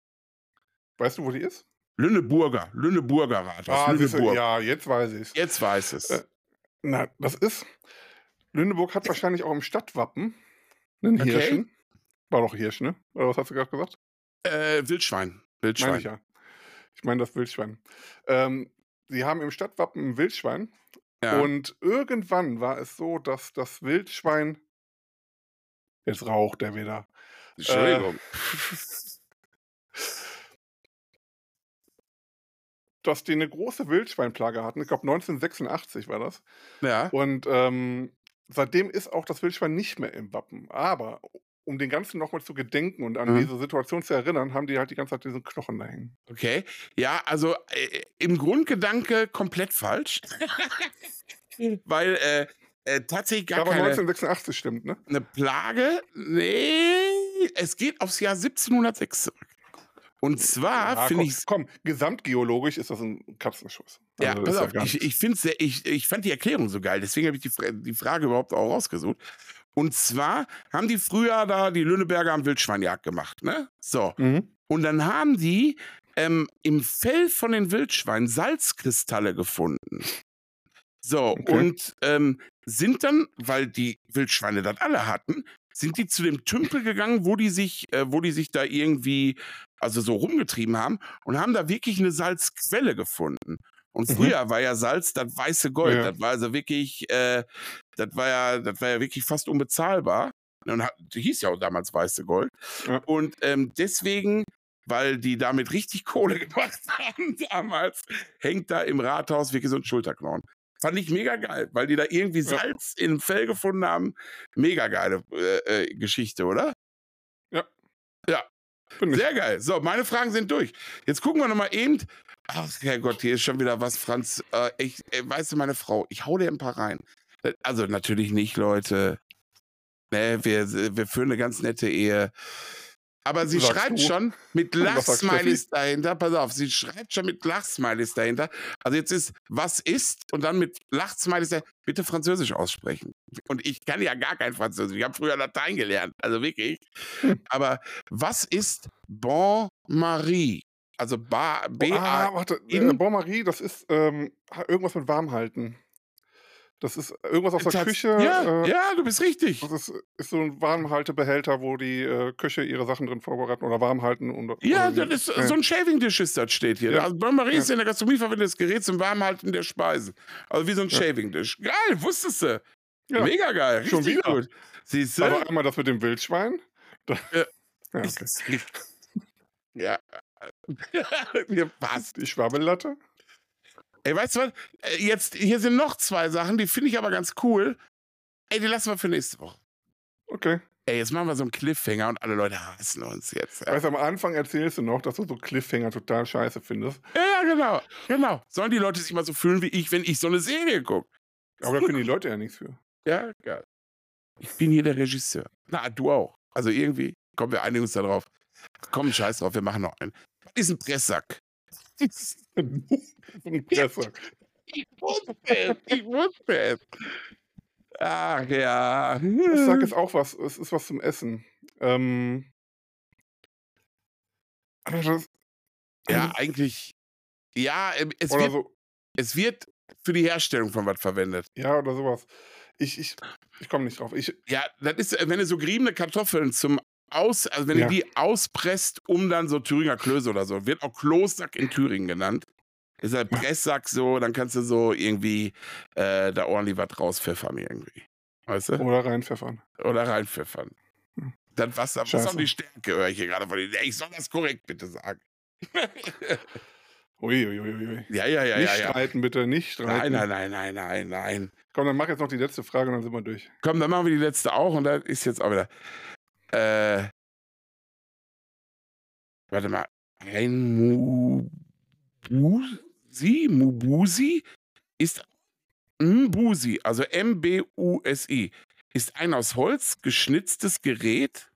S3: Weißt du, wo die ist?
S2: Lüneburger, Lüneburger Rathaus.
S3: Ah, Lüneburg. ja, jetzt weiß ich es.
S2: Jetzt weiß es. Äh,
S3: na, das ist. Lüneburg hat wahrscheinlich auch im Stadtwappen einen okay. Hirschen. War doch Hirsch, ne? Oder was hast du gerade gesagt?
S2: Äh, Wildschwein. Wildschwein.
S3: Ich ja. Ich meine das Wildschwein. Ähm, sie haben im Stadtwappen ein Wildschwein. Ja. Und irgendwann war es so, dass das Wildschwein. Jetzt raucht er wieder.
S2: Entschuldigung.
S3: Äh, dass die eine große Wildschweinplage hatten. Ich glaube 1986 war das.
S2: Ja.
S3: Und ähm, seitdem ist auch das Wildschwein nicht mehr im Wappen. Aber um den Ganzen nochmal zu gedenken und an mhm. diese Situation zu erinnern, haben die halt die ganze Zeit diesen Knochen da hängen.
S2: Okay. Ja, also äh, im Grundgedanke komplett falsch. Weil äh, äh, tatsächlich gar
S3: Aber
S2: keine...
S3: 1986 stimmt, ne?
S2: Eine Plage? Nee, es geht aufs Jahr 1706 zurück. Und zwar ja, finde ich.
S3: Komm, gesamtgeologisch ist das ein Katzenschuss.
S2: Also ja, pass auf, ja ich, ich, ich, ich fand die Erklärung so geil, deswegen habe ich die, die Frage überhaupt auch rausgesucht. Und zwar haben die früher da die Lüneberger am Wildschweinjagd gemacht, ne? So. Mhm. Und dann haben die ähm, im Fell von den Wildschweinen Salzkristalle gefunden. So, okay. und ähm, sind dann, weil die Wildschweine das alle hatten, sind die zu dem Tümpel gegangen, wo die sich, äh, wo die sich da irgendwie, also so rumgetrieben haben und haben da wirklich eine Salzquelle gefunden. Und mhm. früher mhm. war ja Salz das weiße Gold. Ja. Das war also wirklich, äh, das war ja, das war ja wirklich fast unbezahlbar. Und hat, hieß ja auch damals weiße Gold. Ja. Und ähm, deswegen, weil die damit richtig Kohle gemacht haben damals, hängt da im Rathaus wirklich so ein Schulterknorn. Fand ich mega geil, weil die da irgendwie Salz ja. im Fell gefunden haben. Mega geile äh, äh, Geschichte, oder?
S3: Ja.
S2: Ja. Sehr geil. So, meine Fragen sind durch. Jetzt gucken wir nochmal eben. Ach, Herrgott, hier ist schon wieder was, Franz. Äh, ich, äh, weißt du, meine Frau, ich hau dir ein paar rein. Also natürlich nicht, Leute. Ne, wir, wir führen eine ganz nette Ehe. Aber sie schreibt du? schon mit Lachsmileys dahinter. Pass auf, sie schreibt schon mit Lachsmileys dahinter. Also jetzt ist, was ist? Und dann mit Lachsmileys dahinter. Bitte Französisch aussprechen. Und ich kann ja gar kein Französisch. Ich habe früher Latein gelernt. Also wirklich. Aber was ist Bon Marie? Also ba, B
S3: A. Ah, warte, äh, Bon Marie, das ist ähm, irgendwas mit Warmhalten. Das ist irgendwas aus der das, Küche.
S2: Ja, äh, ja, du bist richtig.
S3: Das ist, ist, so ein Warmhaltebehälter, wo die äh, Köche ihre Sachen drin vorbereiten oder warm halten. Und,
S2: ja, das ist ja. so ein Shaving Dish ist das steht hier. Ja. Also Bain-Marie ja. ist in der Gastronomie verwendetes Gerät zum Warmhalten der Speisen. Also wie so ein ja. Shaving Dish. Geil, wusstest du. Ja. Mega geil, richtig Schon wieder. gut.
S3: Siehst du? Aber einmal das mit dem Wildschwein.
S2: Da, ja. Ja, okay. ja. Mir passt.
S3: Die Schwabbellatte?
S2: Ey, weißt du was? Äh, jetzt, hier sind noch zwei Sachen, die finde ich aber ganz cool. Ey, die lassen wir für nächste Woche.
S3: Okay.
S2: Ey, jetzt machen wir so einen Cliffhanger und alle Leute hassen uns jetzt.
S3: Ja. Weißt du, am Anfang erzählst du noch, dass du so Cliffhanger total scheiße findest.
S2: Ja, genau. Genau. Sollen die Leute sich mal so fühlen wie ich, wenn ich so eine Serie gucke?
S3: Aber da können die Leute ja nichts für.
S2: Ja, geil. Ich bin hier der Regisseur. Na, du auch. Also irgendwie, kommen wir einigen uns darauf. Komm, scheiß drauf, wir machen noch einen. Was ist ein Ich wusste es, ich wusste es. Ach ja.
S3: Ich sag jetzt auch was, es ist was zum Essen. Ähm,
S2: das, ja, ähm, eigentlich. Ja, ähm, es wird, so. es wird für die Herstellung von was verwendet.
S3: Ja, oder sowas. Ich, ich, ich komme nicht drauf. Ich,
S2: ja, das ist, wenn du so geriebene Kartoffeln zum aus, also wenn ja. du die auspresst, um dann so Thüringer Klöße oder so, wird auch Kloßsack in Thüringen genannt. Ist halt Presssack so, dann kannst du so irgendwie äh, da ordentlich was rauspfeffern irgendwie. Weißt du?
S3: Oder reinpfeffern.
S2: Oder reinpfeffern. Hm. Das Wasser, was haben die Stärke, höre ich hier gerade von dir. Ich soll das korrekt bitte sagen.
S3: Uiuiuiui. Ui, ui.
S2: Ja, ja, ja.
S3: Nicht
S2: ja,
S3: streiten, bitte, nicht streiten.
S2: Nein, nein, nein, nein, nein, nein.
S3: Komm, dann mach jetzt noch die letzte Frage und dann sind wir durch.
S2: Komm, dann machen wir die letzte auch und dann ist jetzt auch wieder. Äh, warte mal. Ein Mubusi, Mubusi ist Mbusi, also M-B-U-S-I, ist ein aus Holz geschnitztes Gerät.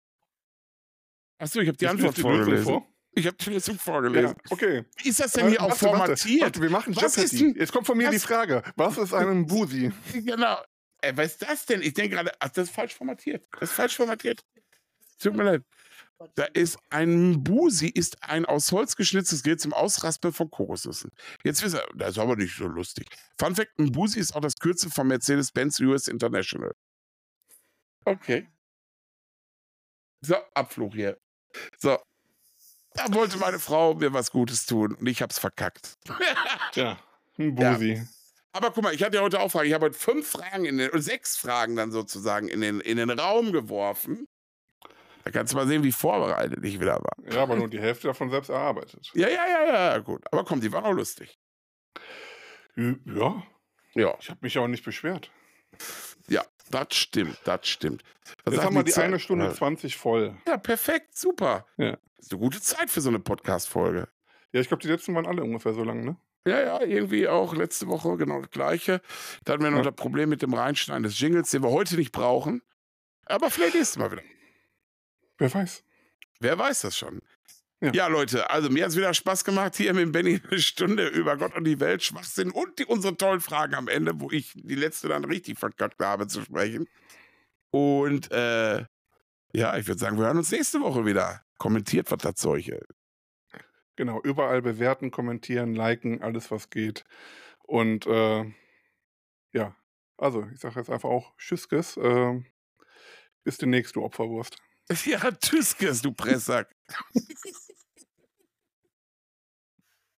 S2: Achso, ich habe die ich Antwort vorgelesen. Vor? Ich habe die Lösung vorgelesen. Ja,
S3: okay.
S2: Wie ist das denn hier warte, auch formatiert?
S3: Warte, wir machen Jeopardy. Jetzt kommt von mir die Frage. Was ist ein Mbusi?
S2: Genau. Ey, was ist das denn? Ich denke gerade, ach, das ist falsch formatiert. Das ist falsch formatiert. Tut mir leid. Da ist ein Busi, ist ein aus Holz geschnitztes Gerät zum Ausraspeln von Kokosnüssen. Jetzt wisst ihr, das ist aber nicht so lustig. Fun Fact: Ein Busi ist auch das Kürzel von Mercedes-Benz US International. Okay. So, Abflug hier. So. Da wollte meine Frau mir was Gutes tun und ich hab's verkackt.
S3: Tja, ein Busi. Ja.
S2: Aber guck mal, ich hatte ja heute auch Fragen. Ich habe heute fünf Fragen, in den, sechs Fragen dann sozusagen in den, in den Raum geworfen. Da kannst du mal sehen, wie vorbereitet ich wieder war.
S3: Ja, aber nur die Hälfte davon selbst erarbeitet.
S2: Ja, ja, ja, ja, gut. Aber komm, die waren auch lustig.
S3: Ja. Ja. Ich habe mich auch nicht beschwert.
S2: Ja, das stimmt, das stimmt.
S3: Was Jetzt haben wir die Zeit? eine Stunde zwanzig voll.
S2: Ja, perfekt, super. Ja. Das ist eine gute Zeit für so eine Podcast-Folge.
S3: Ja, ich glaube, die letzten waren alle ungefähr so lang, ne?
S2: Ja, ja, irgendwie auch letzte Woche genau das Gleiche. Da hatten wir noch ja. das Problem mit dem Reinschneiden des Jingles, den wir heute nicht brauchen. Aber vielleicht nächstes Mal wieder.
S3: Wer weiß.
S2: Wer weiß das schon. Ja. ja, Leute, also mir hat es wieder Spaß gemacht, hier mit Benny eine Stunde über Gott und die Welt, Schwachsinn und die, unsere tollen Fragen am Ende, wo ich die letzte dann richtig verkackt habe zu sprechen. Und äh, ja, ich würde sagen, wir hören uns nächste Woche wieder. Kommentiert, was das Zeug.
S3: Genau, überall bewerten, kommentieren, liken, alles was geht. Und äh, ja, also ich sage jetzt einfach auch Tschüsskes. Äh, bis demnächst, du Opferwurst.
S2: Ja, Tschüsskes, du Presssack.